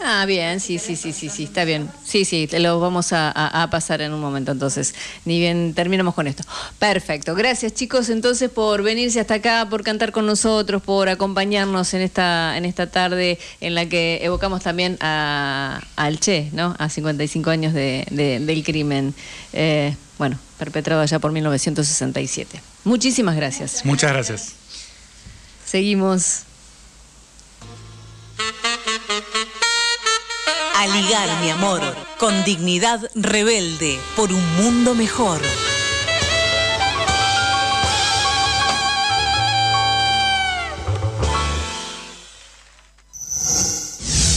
Ah, bien, sí, sí, sí, sí, sí, está bien. Sí, sí, te lo vamos a, a- a pasar en un momento entonces. Ni bien terminamos con esto. Perfecto. Gracias chicos entonces por venirse hasta acá, por cantar con nosotros, por acompañarnos en esta, en esta tarde en la que evocamos también a, al Che, ¿no? A 55 años de- de- del crimen. eh, bueno, perpetrado allá por 1967. Muchísimas gracias. Muchas gracias. Seguimos. A mi amor, con dignidad rebelde por un mundo mejor.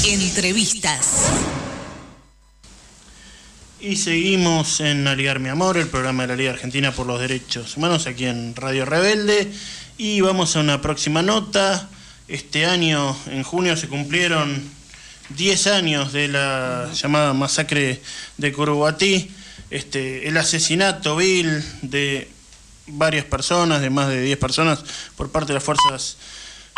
Entrevistas. Y seguimos en Aligar Mi Amor, el programa de la Liga Argentina por los Derechos Humanos, aquí en Radio Rebelde. Y vamos a una próxima nota. Este año, en junio, se cumplieron 10 años de la llamada masacre de Curuguatí. Este, el asesinato vil de varias personas, de más de 10 personas, por parte de las fuerzas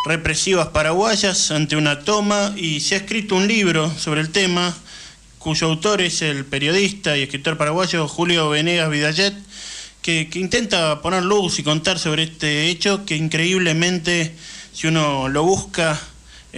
represivas paraguayas ante una toma y se ha escrito un libro sobre el tema cuyo autor es el periodista y escritor paraguayo Julio Venegas Vidallet, que intenta poner luz y contar sobre este hecho que increíblemente, si uno lo busca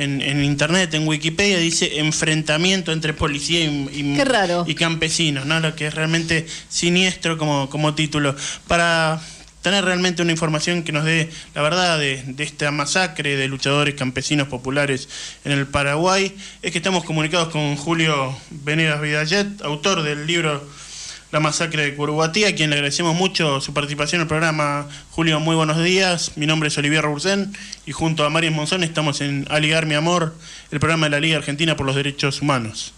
en, en internet, en Wikipedia, dice enfrentamiento entre policía y, y- Qué raro. y campesinos, ¿no? Lo que es realmente siniestro como, como título. Para tener realmente una información que nos dé la verdad de, de esta masacre de luchadores campesinos populares en el Paraguay, es que estamos comunicados con Julio Venegas Vidallet, autor del libro La masacre de Curuguatí, a quien le agradecemos mucho su participación en el programa. Julio, muy buenos días. Mi nombre es Olivier Roursen y junto a Marian Monzón estamos en Aligar Mi Amor, el programa de la Liga Argentina por los Derechos Humanos.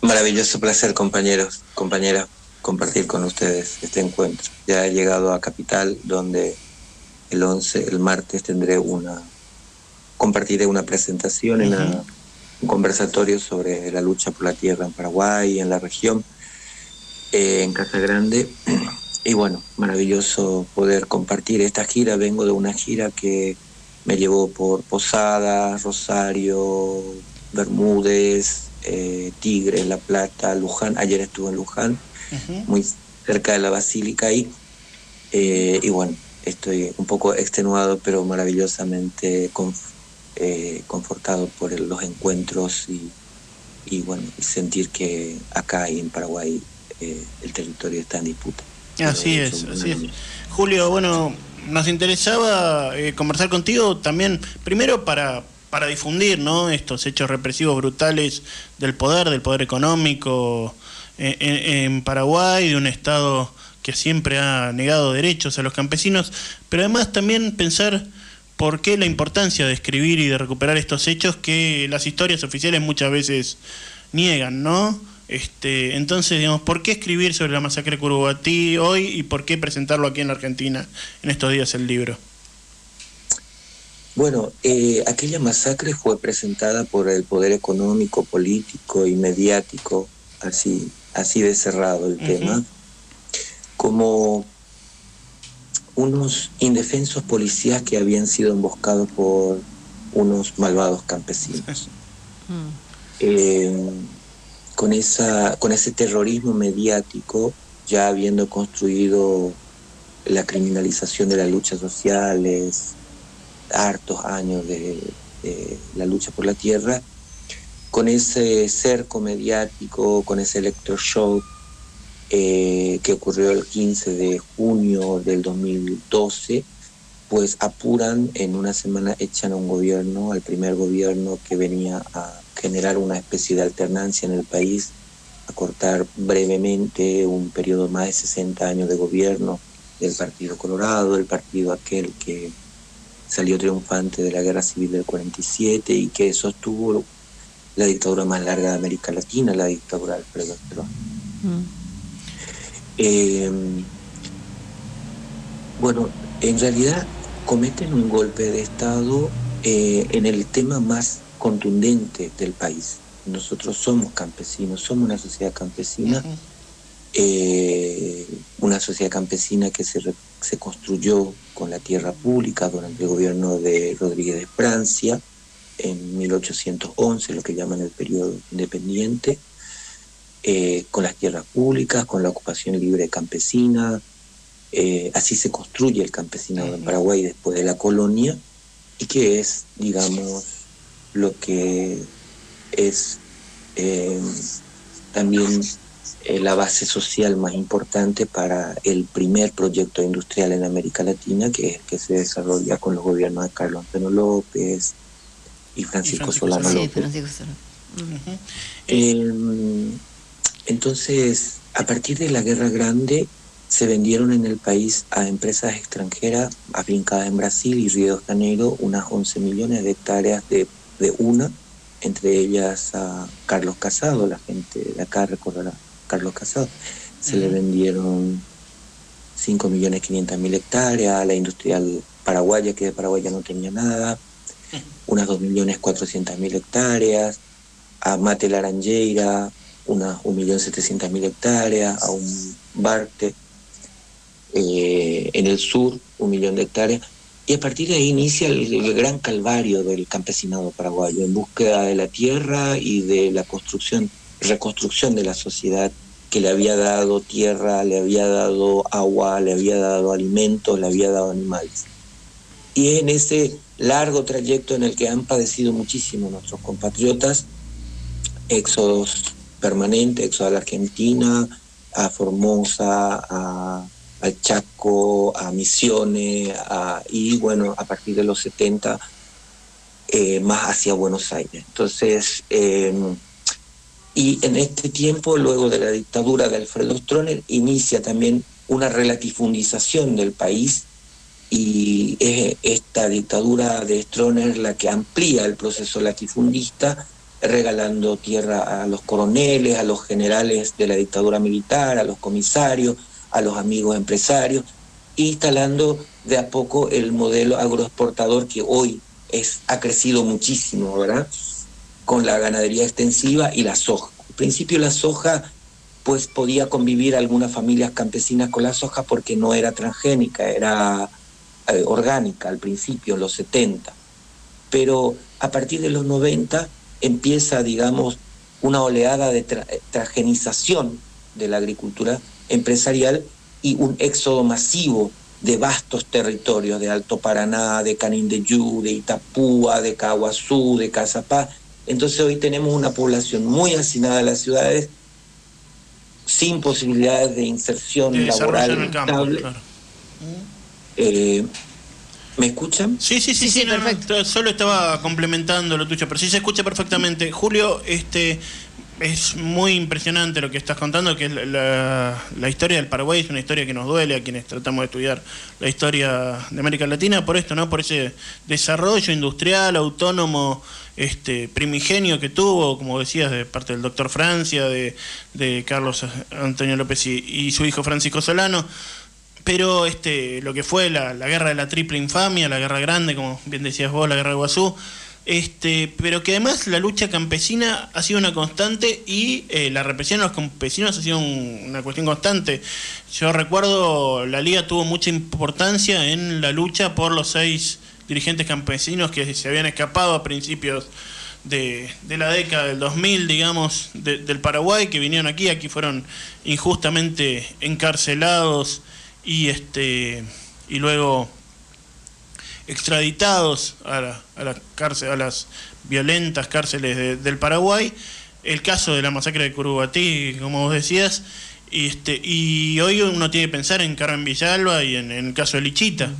Maravilloso placer, compañeros, compañeras, compartir con ustedes este encuentro. Ya he llegado a Capital, donde el 11, el martes, tendré una, compartiré una presentación, en la- un conversatorio sobre la lucha por la tierra en Paraguay y en la región, eh, en Casa Grande. Y bueno, maravilloso poder compartir esta gira. Vengo de una gira que me llevó por Posadas, Rosario, Bermúdez, eh, Tigre, La Plata, Luján. Ayer estuve en Luján, muy cerca de la Basílica y, eh, y bueno, estoy un poco extenuado, pero maravillosamente conf- eh, confortado por los encuentros y, y bueno, sentir que acá y en Paraguay eh, el territorio está en disputa. Así Pero es, así es. Julio, bueno, nos interesaba eh, conversar contigo también, primero para, para difundir ¿no? estos hechos represivos brutales del poder, del poder económico eh, en, en Paraguay, de un Estado que siempre ha negado derechos a los campesinos, pero además también pensar por qué la importancia de escribir y de recuperar estos hechos que las historias oficiales muchas veces niegan, ¿no? Este, entonces, digamos, ¿por qué escribir sobre la masacre de Curuguatí hoy y por qué presentarlo aquí en la Argentina en estos días el libro? Bueno, eh, aquella masacre fue presentada por el poder económico, político y mediático, así, así de cerrado el tema, como unos indefensos policías que habían sido emboscados por unos malvados campesinos. eh, con, esa, con ese terrorismo mediático, ya habiendo construido la criminalización de las luchas sociales, hartos años de, la lucha por la tierra, con ese cerco mediático, con ese electroshock eh, que ocurrió el 15 de junio del 2012, pues apuran en una semana, echan a un gobierno, al primer gobierno que venía a generar una especie de alternancia en el país, a cortar brevemente un periodo más de 60 años de gobierno del Partido Colorado, el partido aquel que salió triunfante de la Guerra Civil del 47 y que sostuvo la dictadura más larga de América Latina, la dictadura de Alfredo Perón. Eh, bueno, en realidad cometen un golpe de Estado eh, en el tema más contundente del país. Nosotros somos campesinos, somos una sociedad campesina, eh, una sociedad campesina que se, se construyó con la tierra pública durante el gobierno de Rodríguez de Francia en 1811, lo que llaman el periodo independiente, eh, con las tierras públicas, con la ocupación libre campesina. eh, así se construye el campesinado en Paraguay después de la colonia y que es, digamos, lo que es eh, también eh, la base social más importante para el primer proyecto industrial en América Latina, que es el que se desarrolla con los gobiernos de Carlos Antonio López y Francisco, Solano Sí, López. Francisco Solano. Eh, entonces, a partir de la Guerra Grande, se vendieron en el país a empresas extranjeras afincadas en Brasil y Río de Janeiro unas 11 millones de hectáreas de, de una, entre ellas a Carlos Casado, la gente de acá recordará a Carlos Casado. Se le vendieron 5 millones 500 mil hectáreas a la industrial paraguaya, que de Paraguay ya no tenía nada, unas 2 millones 400 mil hectáreas, a Mate Laranjeira, unas 1.700.000 hectáreas, a un Barte eh, en el sur, un millón de hectáreas. Y a partir de ahí inicia el, gran calvario del campesinado paraguayo en búsqueda de la tierra y de la construcción, reconstrucción de la sociedad que le había dado tierra, le había dado agua, le había dado alimentos, le había dado animales. Y en ese largo trayecto en el que han padecido muchísimo nuestros compatriotas, éxodos permanentes, éxodo a la Argentina, a Formosa, a, al Chaco, a Misiones, y bueno, a partir de los 70, eh, más hacia Buenos Aires. Entonces, eh, y en este tiempo, luego de la dictadura de Alfredo Stroessner, inicia también una relatifundización del país y es esta dictadura de Stroessner la que amplía el proceso latifundista, regalando tierra a los coroneles, a los generales de la dictadura militar, a los comisarios, a los amigos empresarios, instalando de a poco el modelo agroexportador que hoy es, ha crecido muchísimo, ¿verdad? Con la ganadería extensiva y la soja. Al principio la soja pues podía convivir algunas familias campesinas con la soja porque no era transgénica, era eh, orgánica al principio, en los 70. Pero a partir de los 90 empieza, digamos, una oleada de tra- eh, transgenización de la agricultura empresarial y un éxodo masivo de vastos territorios de Alto Paraná, de Canindeyú, de Itapúa, de Caguazú, de Cazapá. Entonces hoy tenemos una población muy hacinada a las ciudades, sin posibilidades de inserción De laboral en el campo, estable. claro. Eh, ¿Me escuchan? Sí, sí, sí, sí, no, no, t- solo estaba complementando lo tuyo, pero sí se escucha perfectamente. Julio, este es muy impresionante lo que estás contando, que es la, historia del Paraguay es una historia que nos duele a quienes tratamos de estudiar la historia de América Latina, por esto, ¿no? Por ese desarrollo industrial, autónomo, este primigenio que tuvo, como decías, de parte del doctor Francia, de, de Carlos Antonio López y, y su hijo Francisco Solano pero este lo que fue la, la guerra de la triple infamia, la guerra grande, como bien decías vos, la guerra de Guazú, este, pero que además la lucha campesina ha sido una constante y eh, la represión a los campesinos ha sido un- una cuestión constante. Yo recuerdo la liga tuvo mucha importancia en la lucha por los seis dirigentes campesinos que se habían escapado a principios de, la década del 2000, digamos, de- del Paraguay, que vinieron aquí, aquí fueron injustamente encarcelados y, este, y luego extraditados a, la- a, la cárcel, a las violentas cárceles de- del Paraguay. El caso de la masacre de Curubatí, como vos decías, y, este, y hoy uno tiene que pensar en Carmen Villalba y en, en el caso de Lichita.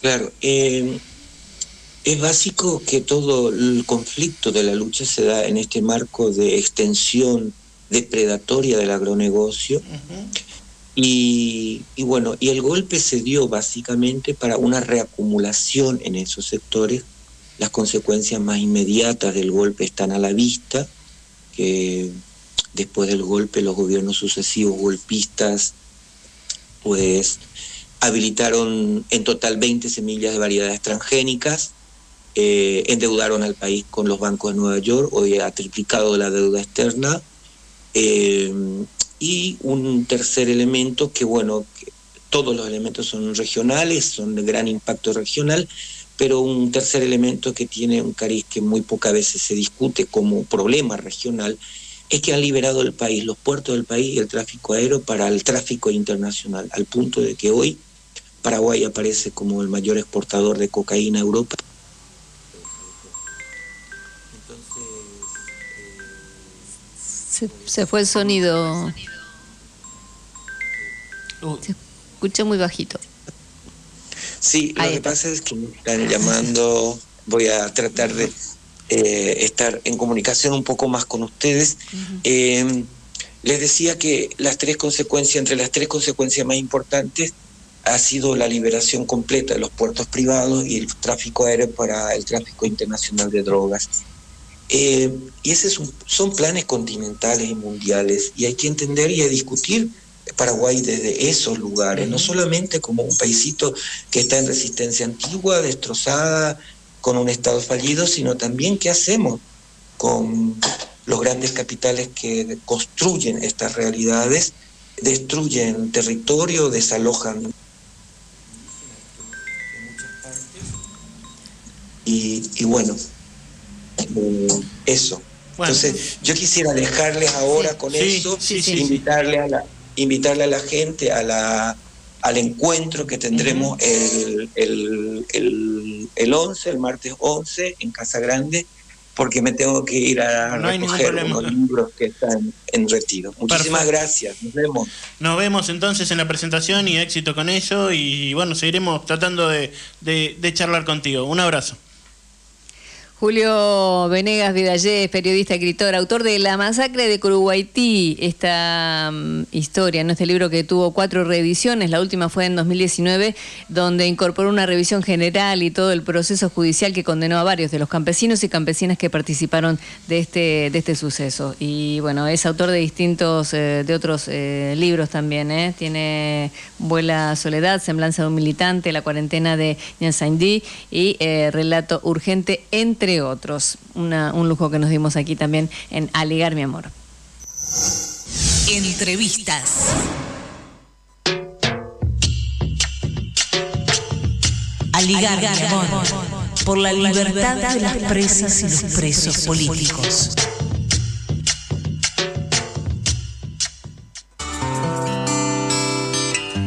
Claro, eh, es básico que todo el conflicto de la lucha se da en este marco de extensión depredatoria del agronegocio. Y, bueno, y el golpe se dio básicamente para una reacumulación en esos sectores. Las consecuencias más inmediatas del golpe están a la vista, que después del golpe los gobiernos sucesivos golpistas pues habilitaron en total 20 semillas de variedades transgénicas, eh, endeudaron al país con los bancos de Nueva York, hoy ha triplicado la deuda externa, eh, y un tercer elemento que, bueno, que todos los elementos son regionales, son de gran impacto regional, pero un tercer elemento que tiene un cariz que muy pocas veces se discute como problema regional, es que han liberado el país, los puertos del país y el tráfico aéreo para el tráfico internacional, al punto de que hoy Paraguay aparece como el mayor exportador de cocaína a Europa. Se, se fue el sonido. Se escucha muy bajito. Sí, lo que pasa es que me están llamando, voy a tratar de eh, estar en comunicación un poco más con ustedes. Eh, les decía que las tres consecuencias, entre las tres consecuencias más importantes, ha sido la liberación completa de los puertos privados y el tráfico aéreo para el tráfico internacional de drogas. Eh, y ese es un- son planes continentales y mundiales y hay que entender y discutir Paraguay desde esos lugares, no solamente como un paisito que está en resistencia antigua, destrozada, con un Estado fallido, sino también qué hacemos con los grandes capitales que construyen estas realidades, destruyen territorio, desalojan y, y bueno, eh, eso. Entonces, yo quisiera dejarles ahora con Sí, eso, sí. invitarle a la invitarle a la gente a la al encuentro que tendremos el, el, el, el 11, el martes 11 en Casa Grande, porque me tengo que ir a No recoger unos libros que están en retiro. Muchísimas Perfecto. gracias, nos vemos. Nos vemos entonces en la presentación y éxito con ello y bueno, seguiremos tratando de, de- de charlar contigo. Un abrazo. Julio Venegas Vidallé, periodista, escritor, autor de La masacre de Curuguaití, esta mm, historia, ¿no? este libro que tuvo cuatro reediciones, la última fue en 2019, donde incorporó una revisión general y todo el proceso judicial que condenó a varios de los campesinos y campesinas que participaron de este, de este suceso. Y bueno, es autor de distintos, eh, de otros eh, libros también, ¿eh? tiene Vuela Soledad, Semblanza de un Militante, La cuarentena de Nyansaindí y Relato Urgente, entre otros. Una- un lujo que nos dimos aquí también en Aligar mi amor. Entrevistas. Aligar, mi amor, por la libertad de las presas y los presos políticos.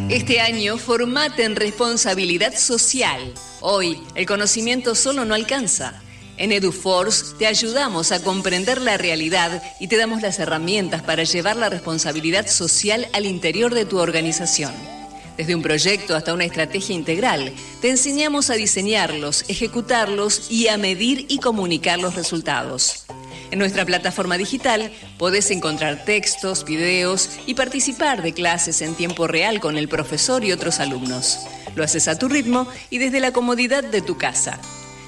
Este año, formate en responsabilidad social. Hoy, el conocimiento solo no alcanza. En EduForce te ayudamos a comprender la realidad y te damos las herramientas para llevar la responsabilidad social al interior de tu organización. Desde un proyecto hasta una estrategia integral, te enseñamos a diseñarlos, ejecutarlos y a medir y comunicar los resultados. En nuestra plataforma digital podés encontrar textos, videos y participar de clases en tiempo real con el profesor y otros alumnos. Lo haces a tu ritmo y desde la comodidad de tu casa.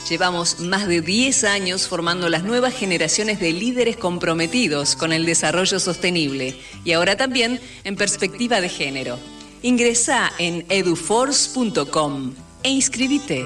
Llevamos más de 10 años formando las nuevas generaciones de líderes comprometidos con el desarrollo sostenible y ahora también en perspectiva de género. Ingresa en eduforce.com e inscribite.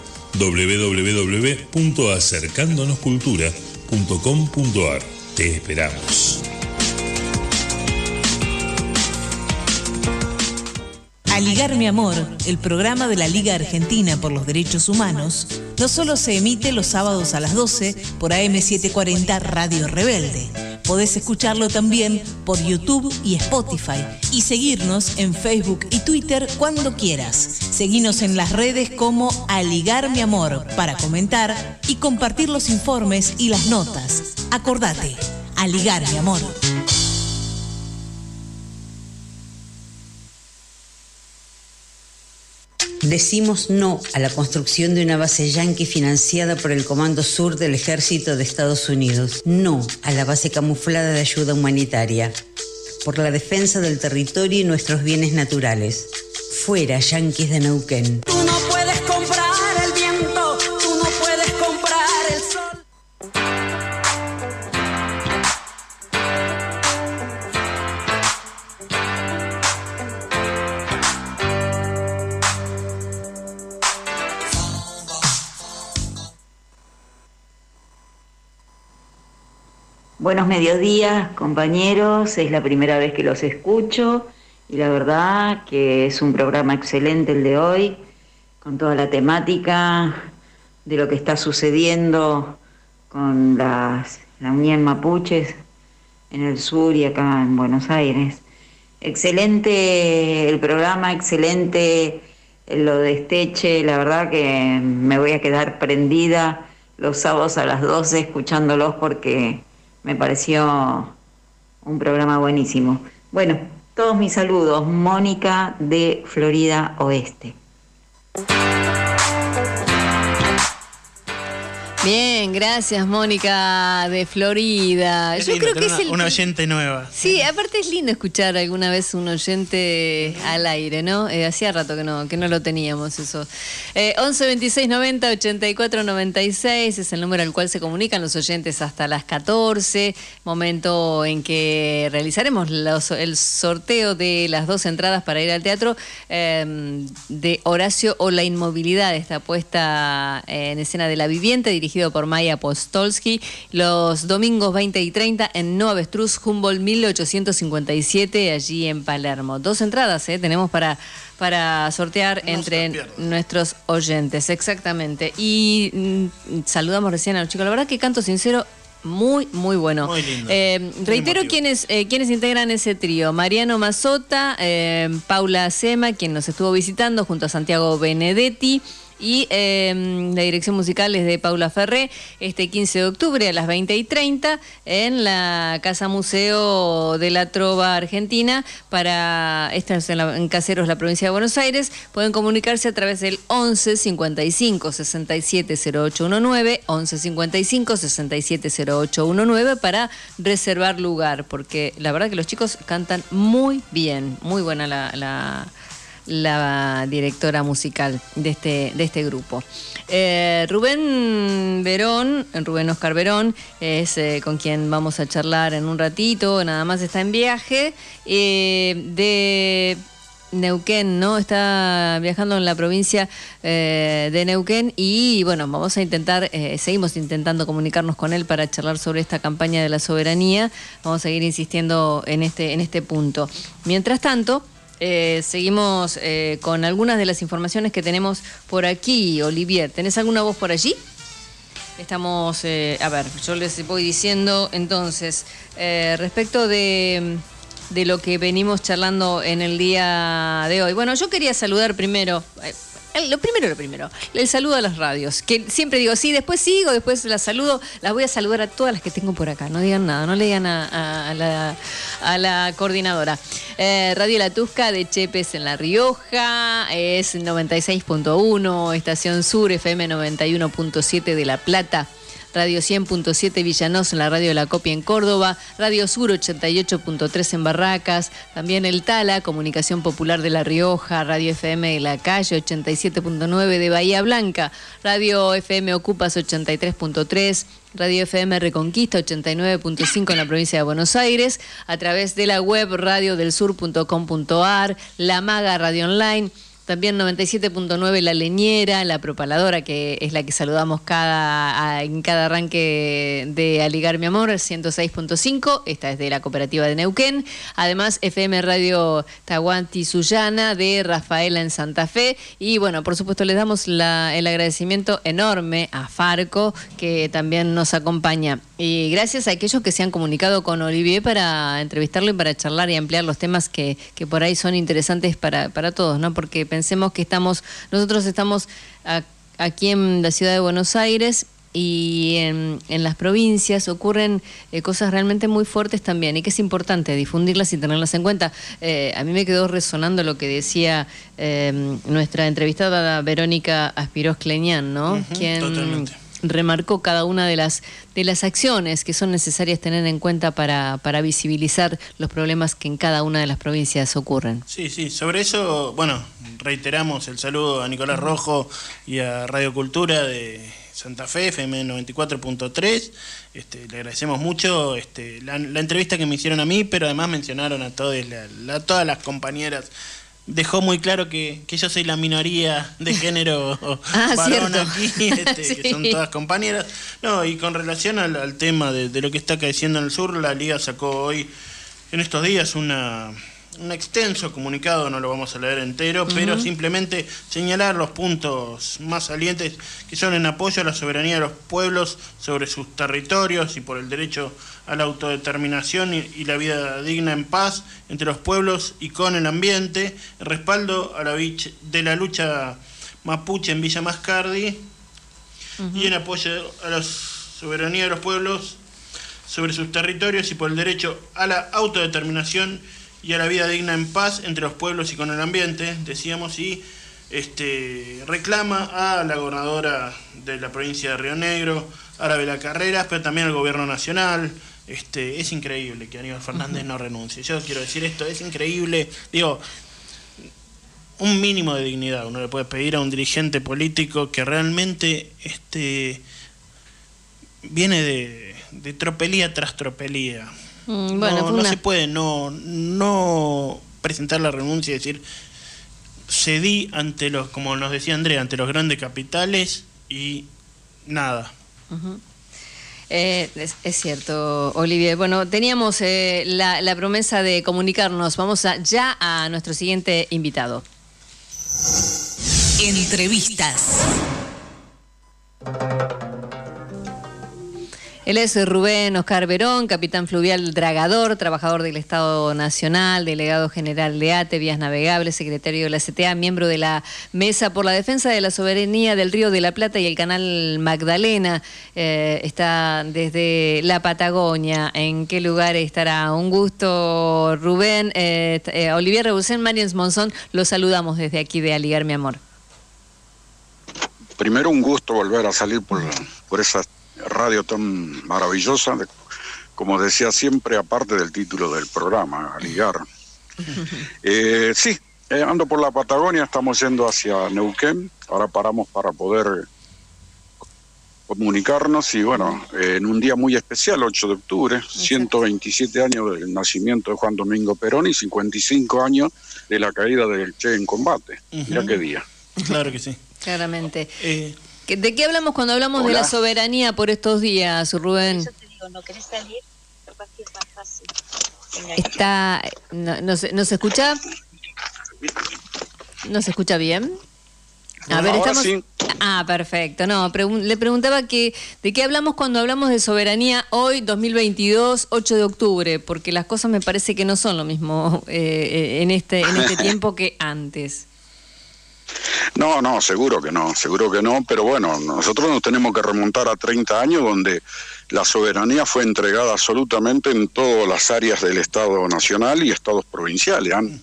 www.acercándonoscultura.com.ar. Te esperamos. Aligar mi amor, el programa de la Liga Argentina por los Derechos Humanos, no solo se emite los sábados a las 12 por AM740 Radio Rebelde. Podés escucharlo también por YouTube y Spotify y seguirnos en Facebook y Twitter cuando quieras. Seguinos en las redes como Aligar mi amor para comentar y compartir los informes y las notas. Acordate, Aligar mi amor. Decimos no a la construcción de una base yanqui financiada por el Comando Sur del Ejército de Estados Unidos. No a la base camuflada de ayuda humanitaria. Por la defensa del territorio y nuestros bienes naturales. Fuera, yanquis de Neuquén. Buenos mediodías, compañeros. Es la primera vez que los escucho y la verdad que es un programa excelente el de hoy, con toda la temática de lo que está sucediendo con las, la Unión Mapuches en el sur y acá en Buenos Aires. Excelente el programa, excelente lo de Esteche, la verdad que me voy a quedar prendida los sábados a las 12 escuchándolos porque me pareció un programa buenísimo. Bueno, todos mis saludos. Mónica de Florida Oeste. Bien, gracias Mónica de Florida. Yo lindo creo que es el... una, oyente nueva. Sí, aparte es lindo escuchar alguna vez un oyente al aire, ¿no? Eh, hacía rato que no, que no lo teníamos eso. Eh, 11 26 90 84 96 es el número al cual se comunican los oyentes hasta las 14, momento en que realizaremos los- el sorteo de las dos entradas para ir al teatro eh, de Horacio o la inmovilidad, esta puesta en escena de la viviente dirigido por Maya Postolsky, los domingos 20 y 30 en No Avestruz, Humboldt 1857, allí en Palermo. Dos entradas ¿eh? tenemos para, para sortear entre nuestros oyentes, exactamente. Y mm, saludamos recién a los chicos. La verdad que canto sincero. Muy, muy bueno. Muy lindo. Eh, reitero quienes, eh, quienes integran ese trío. Mariano Mazota, eh, Paula Sema, quien nos estuvo visitando junto a Santiago Benedetti. Y eh, la dirección musical es de Paula Ferré, este 15 de octubre a las 20 y 30 en la Casa Museo de la Trova Argentina. Para, esta es en, la- en Caseros, la provincia de Buenos Aires. Pueden comunicarse a través del 11 55 67 0819, 11 55 67 0819 para reservar lugar, porque la verdad que los chicos cantan muy bien, muy buena la- la la directora musical de este, de este grupo. Eh, Rubén Verón, Rubén Oscar Verón, es eh, con quien vamos a charlar en un ratito, nada más está en viaje, eh, de Neuquén, ¿no? Está viajando en la provincia de Neuquén y bueno, vamos a intentar, seguimos intentando comunicarnos con él para charlar sobre esta campaña de la soberanía. Vamos a seguir insistiendo en este, en este punto. Mientras tanto, eh, seguimos eh, con algunas de las informaciones que tenemos por aquí. Olivier, ¿tenés alguna voz por allí? Estamos, eh, a ver, yo les voy diciendo entonces, eh, respecto de, de lo que venimos charlando en el día de hoy. Bueno, yo quería saludar primero, lo primero, lo primero, el saludo a las radios, que siempre digo, sí, después sigo, después las saludo, las voy a saludar a todas las que tengo por acá, no digan nada, no le digan a, a- la coordinadora. Eh, Radio La Tusca de Chepes en La Rioja, es 96.1, Estación Sur, FM 91.7 de La Plata. Radio 100.7 Villanos en la radio de la Copia en Córdoba, Radio Sur 88.3 en Barracas, también el Tala, Comunicación Popular de La Rioja, Radio FM de la Calle 87.9 de Bahía Blanca, Radio FM Ocupas 83.3, Radio FM Reconquista 89.5 en la provincia de Buenos Aires, a través de la web radiodelsur.com.ar, La Maga Radio Online. También 97.9 La Leñera, la propaladora, que es la que saludamos cada, en cada arranque de Aligar Mi Amor, 106.5. Esta es de la cooperativa de Neuquén. Además, FM Radio Tahuanti Sullana de Rafaela en Santa Fe. Y bueno, por supuesto, les damos la- el agradecimiento enorme a Farco, que también nos acompaña. Y gracias a aquellos que se han comunicado con Olivier para entrevistarlo y para charlar y ampliar los temas que, que por ahí son interesantes para, para todos, ¿no? Porque pensemos que estamos, nosotros estamos a- aquí en la ciudad de Buenos Aires y en, en las provincias ocurren eh, cosas realmente muy fuertes también y que es importante difundirlas y tenerlas en cuenta. Eh, a mí me quedó resonando lo que decía eh, nuestra entrevistada Verónica Aspiros Cleñán, ¿no? Quien totalmente. Remarcó cada una de las de las acciones que son necesarias tener en cuenta para, para visibilizar los problemas que en cada una de las provincias ocurren. Sí, sí, sobre eso, bueno, reiteramos el saludo a Nicolás Rojo y a Radio Cultura de Santa Fe, FM 94.3. Este, le agradecemos mucho este, la, entrevista que me hicieron a mí, pero además mencionaron a, todas las compañeras. Dejó muy claro que, que yo soy la minoría de género Ah, varón cierto. aquí, este, que son todas compañeras. No, y con relación al, al tema de, de lo que está acaeciendo en el sur, la Liga sacó hoy, en estos días, una, un extenso comunicado, no lo vamos a leer entero, pero simplemente señalar los puntos más salientes que son en apoyo a la soberanía de los pueblos sobre sus territorios y por el derecho a la autodeterminación y, y la vida digna en paz entre los pueblos y con el ambiente, el respaldo a la de la lucha mapuche en Villa Mascardi y en apoyo a la soberanía de los pueblos sobre sus territorios y por el derecho a la autodeterminación y a la vida digna en paz entre los pueblos y con el ambiente, decíamos, y este, reclama a la gobernadora de la provincia de Río Negro, Arabela Carreras, pero también al gobierno nacional. Este, es increíble que Aníbal Fernández no renuncie. Yo quiero decir esto, es increíble. Digo, un mínimo de dignidad uno le puede pedir a un dirigente político que realmente este, viene de, de tropelía tras tropelía. Mm, bueno, no no una- se puede no, no presentar la renuncia y decir cedí ante los, como nos decía Andrea, ante los grandes capitales y nada. Eh, es, es cierto, Olivier. Bueno, teníamos eh, la, la promesa de comunicarnos. Vamos a, ya a nuestro siguiente invitado. Entrevistas. Él es Rubén Oscar Verón, capitán fluvial dragador, trabajador del Estado Nacional, delegado general de ATE, Vías Navegables, secretario de la CTA, miembro de la Mesa por la Defensa de la Soberanía del Río de la Plata y el Canal Magdalena. Eh, está desde la Patagonia. ¿En qué lugar estará? Un gusto, Rubén. Eh, eh, Olivier Rebusén, Mariens Monzón, los saludamos desde aquí de Aligar Mi Amor. Primero un gusto volver a salir por, por esa radio tan maravillosa, de- como decía siempre, aparte del título del programa, Aligar. Eh, sí, eh, ando por la Patagonia, estamos yendo hacia Neuquén, ahora paramos para poder comunicarnos y bueno, eh, en un día muy especial, 8 de octubre, 127 años del nacimiento de Juan Domingo Perón y 55 años de la caída del Che en combate. Mira Ujú. qué día. Claro que sí. Claramente. ¿Qué- ¿De qué hablamos cuando hablamos de la soberanía por estos días, Rubén? ¿no querés salir? Capaz que es más fácil. Está, no, no se, ¿no se escucha? ¿No se escucha bien? A ver, Ahora estamos. sí. Ah, perfecto. No, pregun- le preguntaba que de qué hablamos cuando hablamos de soberanía hoy, 2022, 8 de octubre, porque las cosas me parece que no son lo mismo eh, eh, en este en este tiempo que antes. No, no, seguro que no, seguro que no, pero bueno, nosotros nos tenemos que remontar a 30 años donde la soberanía fue entregada absolutamente en todas las áreas del Estado Nacional y Estados provinciales. Han-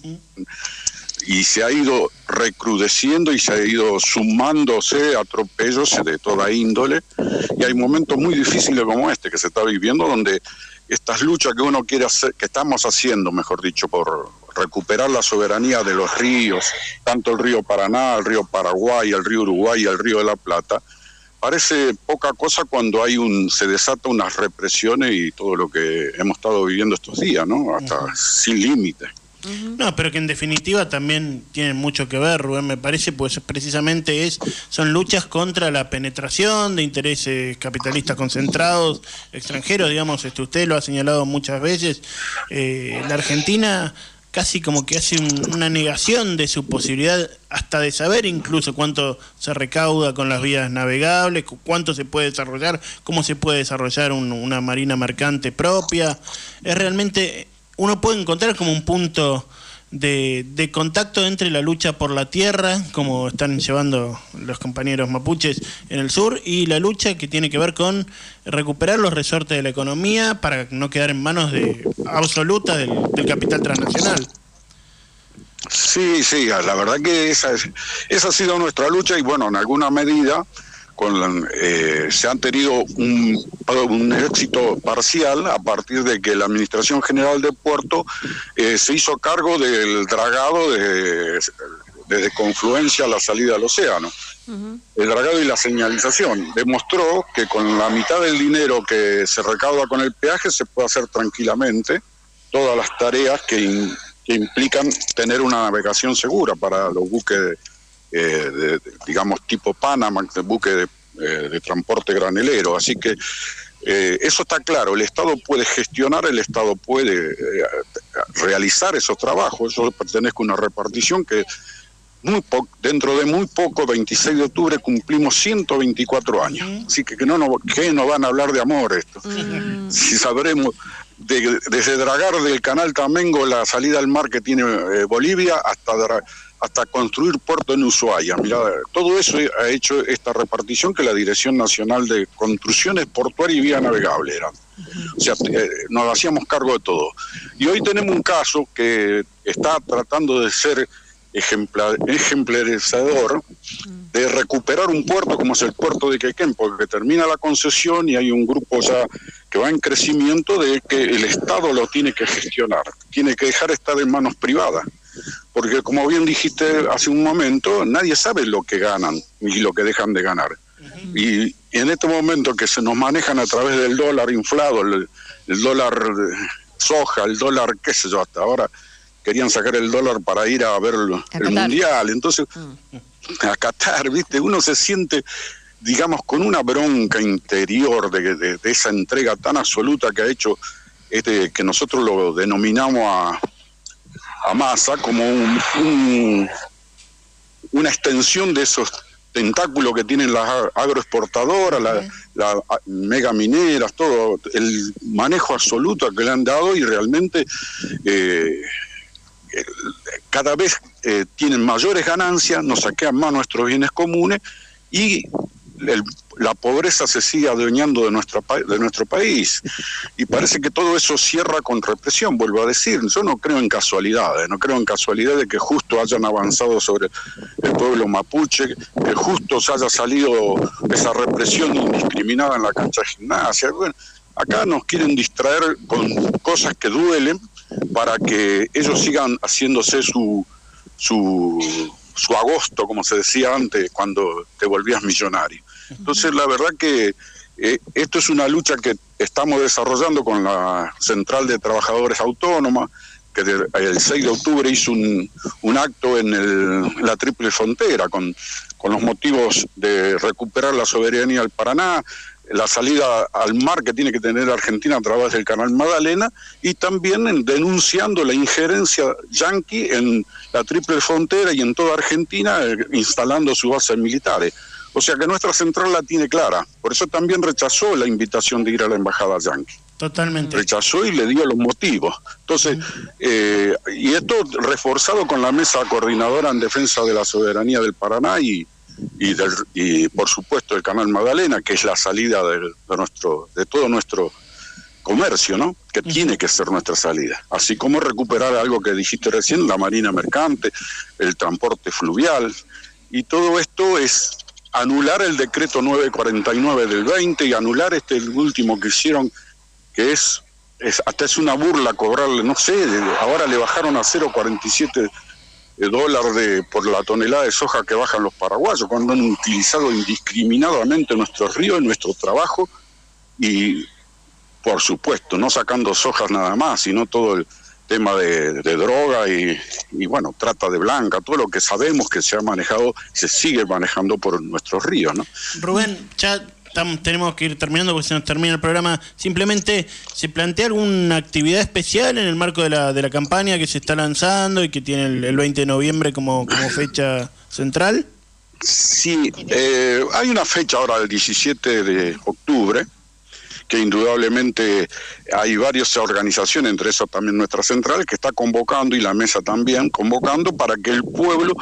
y se ha ido recrudeciendo y se ha ido sumándose atropellos de toda índole y hay momentos muy difíciles como este que se está viviendo donde estas luchas que uno quiere hacer, que estamos haciendo, mejor dicho, por recuperar la soberanía de los ríos, tanto el río Paraná, el río Paraguay, el río Uruguay y el río de la Plata, parece poca cosa cuando hay un se desata unas represiones y todo lo que hemos estado viviendo estos días, ¿no? Hasta sin límite. No, pero que en definitiva también tienen mucho que ver, Rubén, me parece, pues precisamente es son luchas contra la penetración de intereses capitalistas concentrados extranjeros, digamos, este, usted lo ha señalado muchas veces. Eh, la Argentina casi como que hace un- una negación de su posibilidad hasta de saber incluso cuánto se recauda con las vías navegables, cu- cuánto se puede desarrollar, cómo se puede desarrollar un- una marina mercante propia. Es realmente, uno puede encontrar como un punto de, de contacto entre la lucha por la tierra, como están llevando los compañeros mapuches en el sur, y la lucha que tiene que ver con recuperar los resortes de la economía para no quedar en manos de absoluta del, capital transnacional. Sí, sí, la verdad que esa, es- esa ha sido nuestra lucha y bueno, en alguna medida con eh, se han tenido un, un éxito parcial a partir de que la Administración General de Puerto eh, se hizo cargo del dragado de, desde Confluencia a la salida al océano. El dragado y la señalización demostró que con la mitad del dinero que se recauda con el peaje se puede hacer tranquilamente todas las tareas que, in- que implican tener una navegación segura para los buques, eh, de- digamos, tipo Panamax, de buques de, eh, de transporte granelero. Así que eh, eso está claro, el Estado puede gestionar, el Estado puede realizar esos trabajos. Yo pertenezco a una repartición que muy po- dentro de muy poco, 26 de octubre, cumplimos 124 años. Así que, que no que nos van a hablar de amor esto. Si sabremos, de- desde dragar del canal Tamengo la salida al mar que tiene eh, Bolivia hasta hasta construir puerto en Ushuaia. Mirá, todo eso ha hecho esta repartición que la Dirección Nacional de Construcciones Portuarias y Vía Navegable era. O sea, eh, nos hacíamos cargo de todo. Y hoy tenemos un caso que está tratando de ser ejemplar, ejemplarizador de recuperar un puerto como es el puerto de Quequén, porque termina la concesión y hay un grupo ya que va en crecimiento de que el Estado lo tiene que gestionar, tiene que dejar estar en manos privadas. Porque como bien dijiste hace un momento, nadie sabe lo que ganan y lo que dejan de ganar. Y en este momento que se nos manejan a través del dólar inflado, el, el dólar soja, el dólar, qué sé yo, hasta ahora querían sacar el dólar para ir a ver el, mundial. Entonces, a Qatar, ¿viste? Uno se siente, digamos, con una bronca interior de, de- de esa entrega tan absoluta que ha hecho, este, que nosotros lo denominamos a, a Massa como un- un- una extensión de esos tentáculos que tienen las agroexportadoras, las las a- megamineras, todo, el manejo absoluto que le han dado y realmente eh, cada vez eh, tienen mayores ganancias, nos saquean más nuestros bienes comunes y el- la pobreza se sigue adueñando de, nuestra, de nuestro país. Y parece que todo eso cierra con represión, vuelvo a decir. Yo no creo en casualidades, no creo en casualidades de que justo hayan avanzado sobre el pueblo mapuche, que justo se haya salido esa represión indiscriminada en la cancha de gimnasia. Bueno, acá nos quieren distraer con cosas que duelen para que ellos sigan haciéndose su, su, su agosto, como se decía antes, cuando te volvías millonario. Entonces, la verdad que eh, esto es una lucha que estamos desarrollando con la Central de Trabajadores Autónoma, que el 6 de octubre hizo un, un acto en el- la Triple Frontera con, con los motivos de recuperar la soberanía del Paraná, la salida al mar que tiene que tener Argentina a través del canal Magdalena y también en- denunciando la injerencia yanqui en la triple frontera y en toda Argentina eh, instalando sus bases militares. O sea que nuestra central la tiene clara. Por eso también rechazó la invitación de ir a la embajada yanqui. Totalmente. Rechazó y le dio los motivos. Entonces, eh, y esto reforzado con la mesa coordinadora en defensa de la soberanía del Paraná y, y, del, y por supuesto el canal Magdalena, que es la salida del- de, nuestro, de todo nuestro comercio, ¿no? Que tiene que ser nuestra salida. Así como recuperar algo que dijiste recién, la marina mercante, el transporte fluvial, y todo esto es anular el decreto 949 del 20 y anular este último que hicieron, que es, es hasta es una burla cobrarle, no sé, ahora le bajaron a 0,47 dólares de, por la tonelada de soja que bajan los paraguayos, cuando han utilizado indiscriminadamente nuestros ríos, nuestro trabajo y por supuesto, no sacando sojas nada más, sino todo el tema de, de droga y, y, bueno, trata de blanca, todo lo que sabemos que se ha manejado, se sigue manejando por nuestros ríos, ¿no? Rubén, ya tam- tenemos que ir terminando porque se nos termina el programa. Simplemente, ¿se plantea alguna actividad especial en el marco de la, de la campaña que se está lanzando y que tiene el, el 20 de noviembre como, como fecha central? Sí, eh, hay una fecha ahora, el 17 de octubre, que indudablemente hay varias organizaciones, entre esas también nuestra central, que está convocando y la mesa también convocando para que el pueblo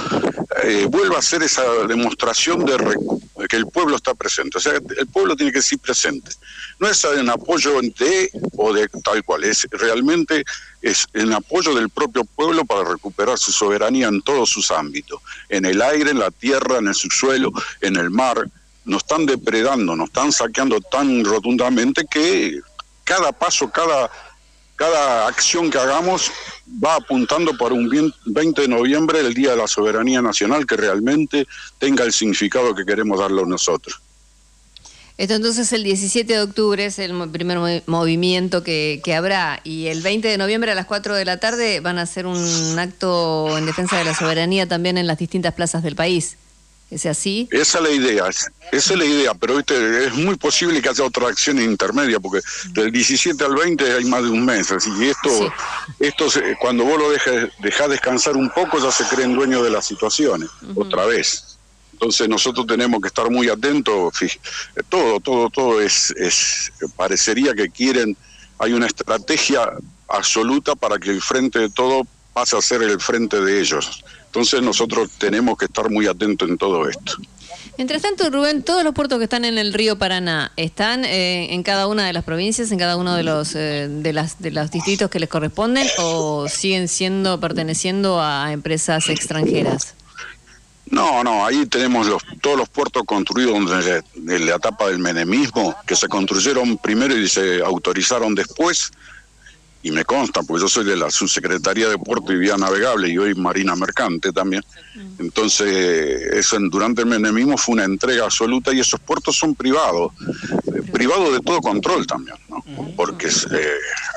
eh, vuelva a hacer esa demostración de que el pueblo está presente. O sea, el pueblo tiene que ser presente. No es en apoyo de o de tal cual, es realmente es en apoyo del propio pueblo para recuperar su soberanía en todos sus ámbitos, en el aire, en la tierra, en el subsuelo, en el mar. Nos están depredando, nos están saqueando tan rotundamente que cada paso, cada, cada acción que hagamos va apuntando para un bien- 20 de noviembre, el Día de la Soberanía Nacional, que realmente tenga el significado que queremos darle nosotros. Esto entonces el 17 de octubre es el primer mo- movimiento que, que habrá y el 20 de noviembre a las 4 de la tarde van a hacer un acto en defensa de la soberanía también en las distintas plazas del país. ¿Es así? Esa es la idea, es- esa es la idea, pero ¿viste? es muy posible que haya otra acción intermedia, porque del 17 al 20 hay más de un mes, así que esto, esto se- cuando vos lo dejas dejás descansar un poco, ya se creen dueños de las situaciones, otra vez. Entonces nosotros tenemos que estar muy atentos, todo, todo, todo es, es, parecería que quieren, hay una estrategia absoluta para que el frente de todo pase a ser el frente de ellos. Entonces nosotros tenemos que estar muy atentos en todo esto. Mientras tanto, Rubén, todos los puertos que están en el río Paraná, ¿están eh, en cada una de las provincias, en cada uno de los, eh, de, las, de los distritos que les corresponden o siguen siendo, perteneciendo a empresas extranjeras? No, no, ahí tenemos los, todos los puertos construidos desde la etapa del menemismo, que se construyeron primero y se autorizaron después, y me consta, pues yo soy de la subsecretaría de Puerto y Vía Navegable y hoy Marina Mercante también. Entonces, eso durante el menemismo fue una entrega absoluta y esos puertos son privados, eh, privados de todo control también, ¿no? Porque eh,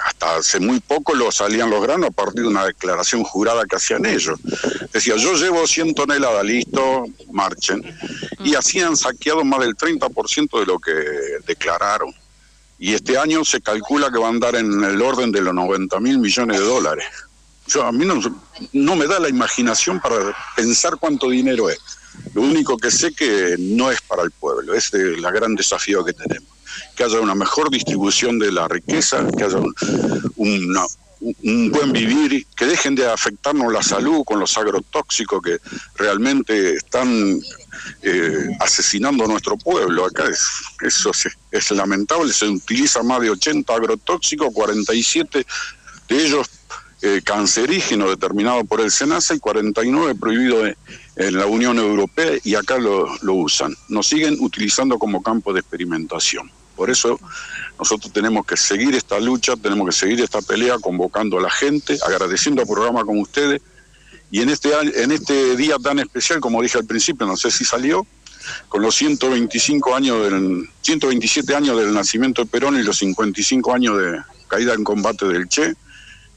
hasta hace muy poco lo salían los granos a partir de una declaración jurada que hacían ellos. Decía, yo llevo 100 toneladas, listo, marchen. Y así han saqueado más del 30% de lo que declararon. Y este año se calcula que va a andar en el orden de los 90 mil millones de dólares. Yo, a mí no, me da la imaginación para pensar cuánto dinero es. Lo único que sé que no es para el pueblo, es el gran desafío que tenemos. Que haya una mejor distribución de la riqueza, que haya un, una- un buen vivir, que dejen de afectarnos la salud con los agrotóxicos que realmente están eh, asesinando a nuestro pueblo. Acá es, eso es, lamentable, se utiliza más de 80 agrotóxicos, 47 de ellos eh, cancerígenos determinados por el SENASA y 49 prohibidos en, la Unión Europea y acá lo, lo usan. Nos siguen utilizando como campo de experimentación. Por eso nosotros tenemos que seguir esta lucha, tenemos que seguir esta pelea convocando a la gente, agradeciendo al programa como ustedes. Y en este, en este día tan especial, como dije al principio, no sé si salió, con los 125 años del, 127 años del nacimiento de Perón y los 55 años de caída en combate del Che,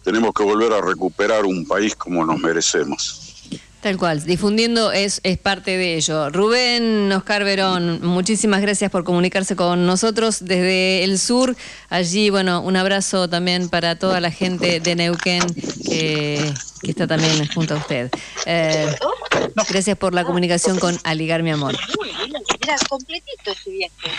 tenemos que volver a recuperar un país como nos merecemos. Tal cual, difundiendo es, es parte de ello. Rubén Oscar Verón, muchísimas gracias por comunicarse con nosotros desde el sur. Allí, bueno, un abrazo también para toda la gente de Neuquén que, que está también junto a usted. Eh, gracias por la comunicación con Aligar Mi Amor era completito ese viaje.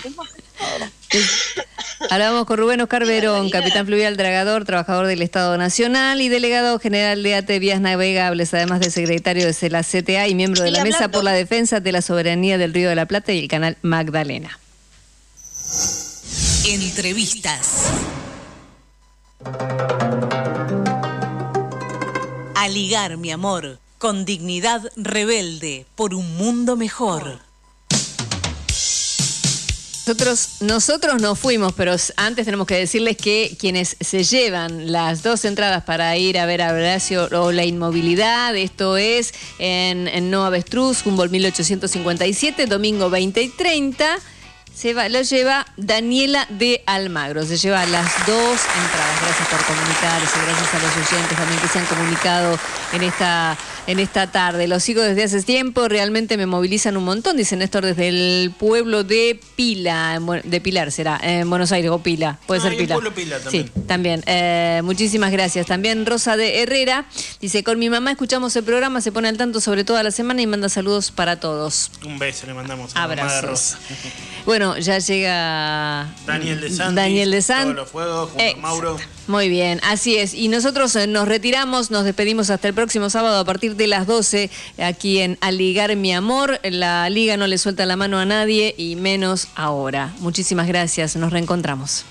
Hablamos con Rubén Oscar Verón, capitán fluvial dragador, trabajador del Estado Nacional y delegado general de ATE Vías Navegables, además de secretario de la CTA y miembro de la Mesa por la Defensa de la Soberanía del Río de la Plata y el canal Magdalena. Entrevistas. A ligar, mi amor, con dignidad rebelde por un mundo mejor. Nosotros, nosotros no fuimos, pero antes tenemos que decirles que quienes se llevan las dos entradas para ir a ver a Horacio o la inmovilidad, esto es en, en No Avestruz, Humboldt 1857, domingo 20 y 30, se va, lo lleva Daniela de Almagro. Se lleva las dos entradas. Gracias por comunicarse, gracias a los oyentes también que se han comunicado en esta, en esta tarde. Los sigo desde hace tiempo, realmente me movilizan un montón, dice Néstor, desde el pueblo de Pila, de Pilar será, en Buenos Aires, o Pila, puede Ah, ser Pila. pueblo Pila también. Sí, también. Eh, muchísimas gracias. También Rosa de Herrera dice, con mi mamá escuchamos el programa, se pone al tanto sobre toda la semana y manda saludos para todos. Un beso le mandamos a la mamá de Abrazos. Rosa. Bueno, ya llega Daniel de Santis. Daniel de San- Todos los fuegos, junto a Mauro. Muy bien, así es. Y nosotros eh, nos retiramos, nos despedimos hasta el próximo sábado a de las 12 aquí en Aligar Mi Amor. La liga no le suelta la mano a nadie y menos ahora. Muchísimas gracias, nos reencontramos.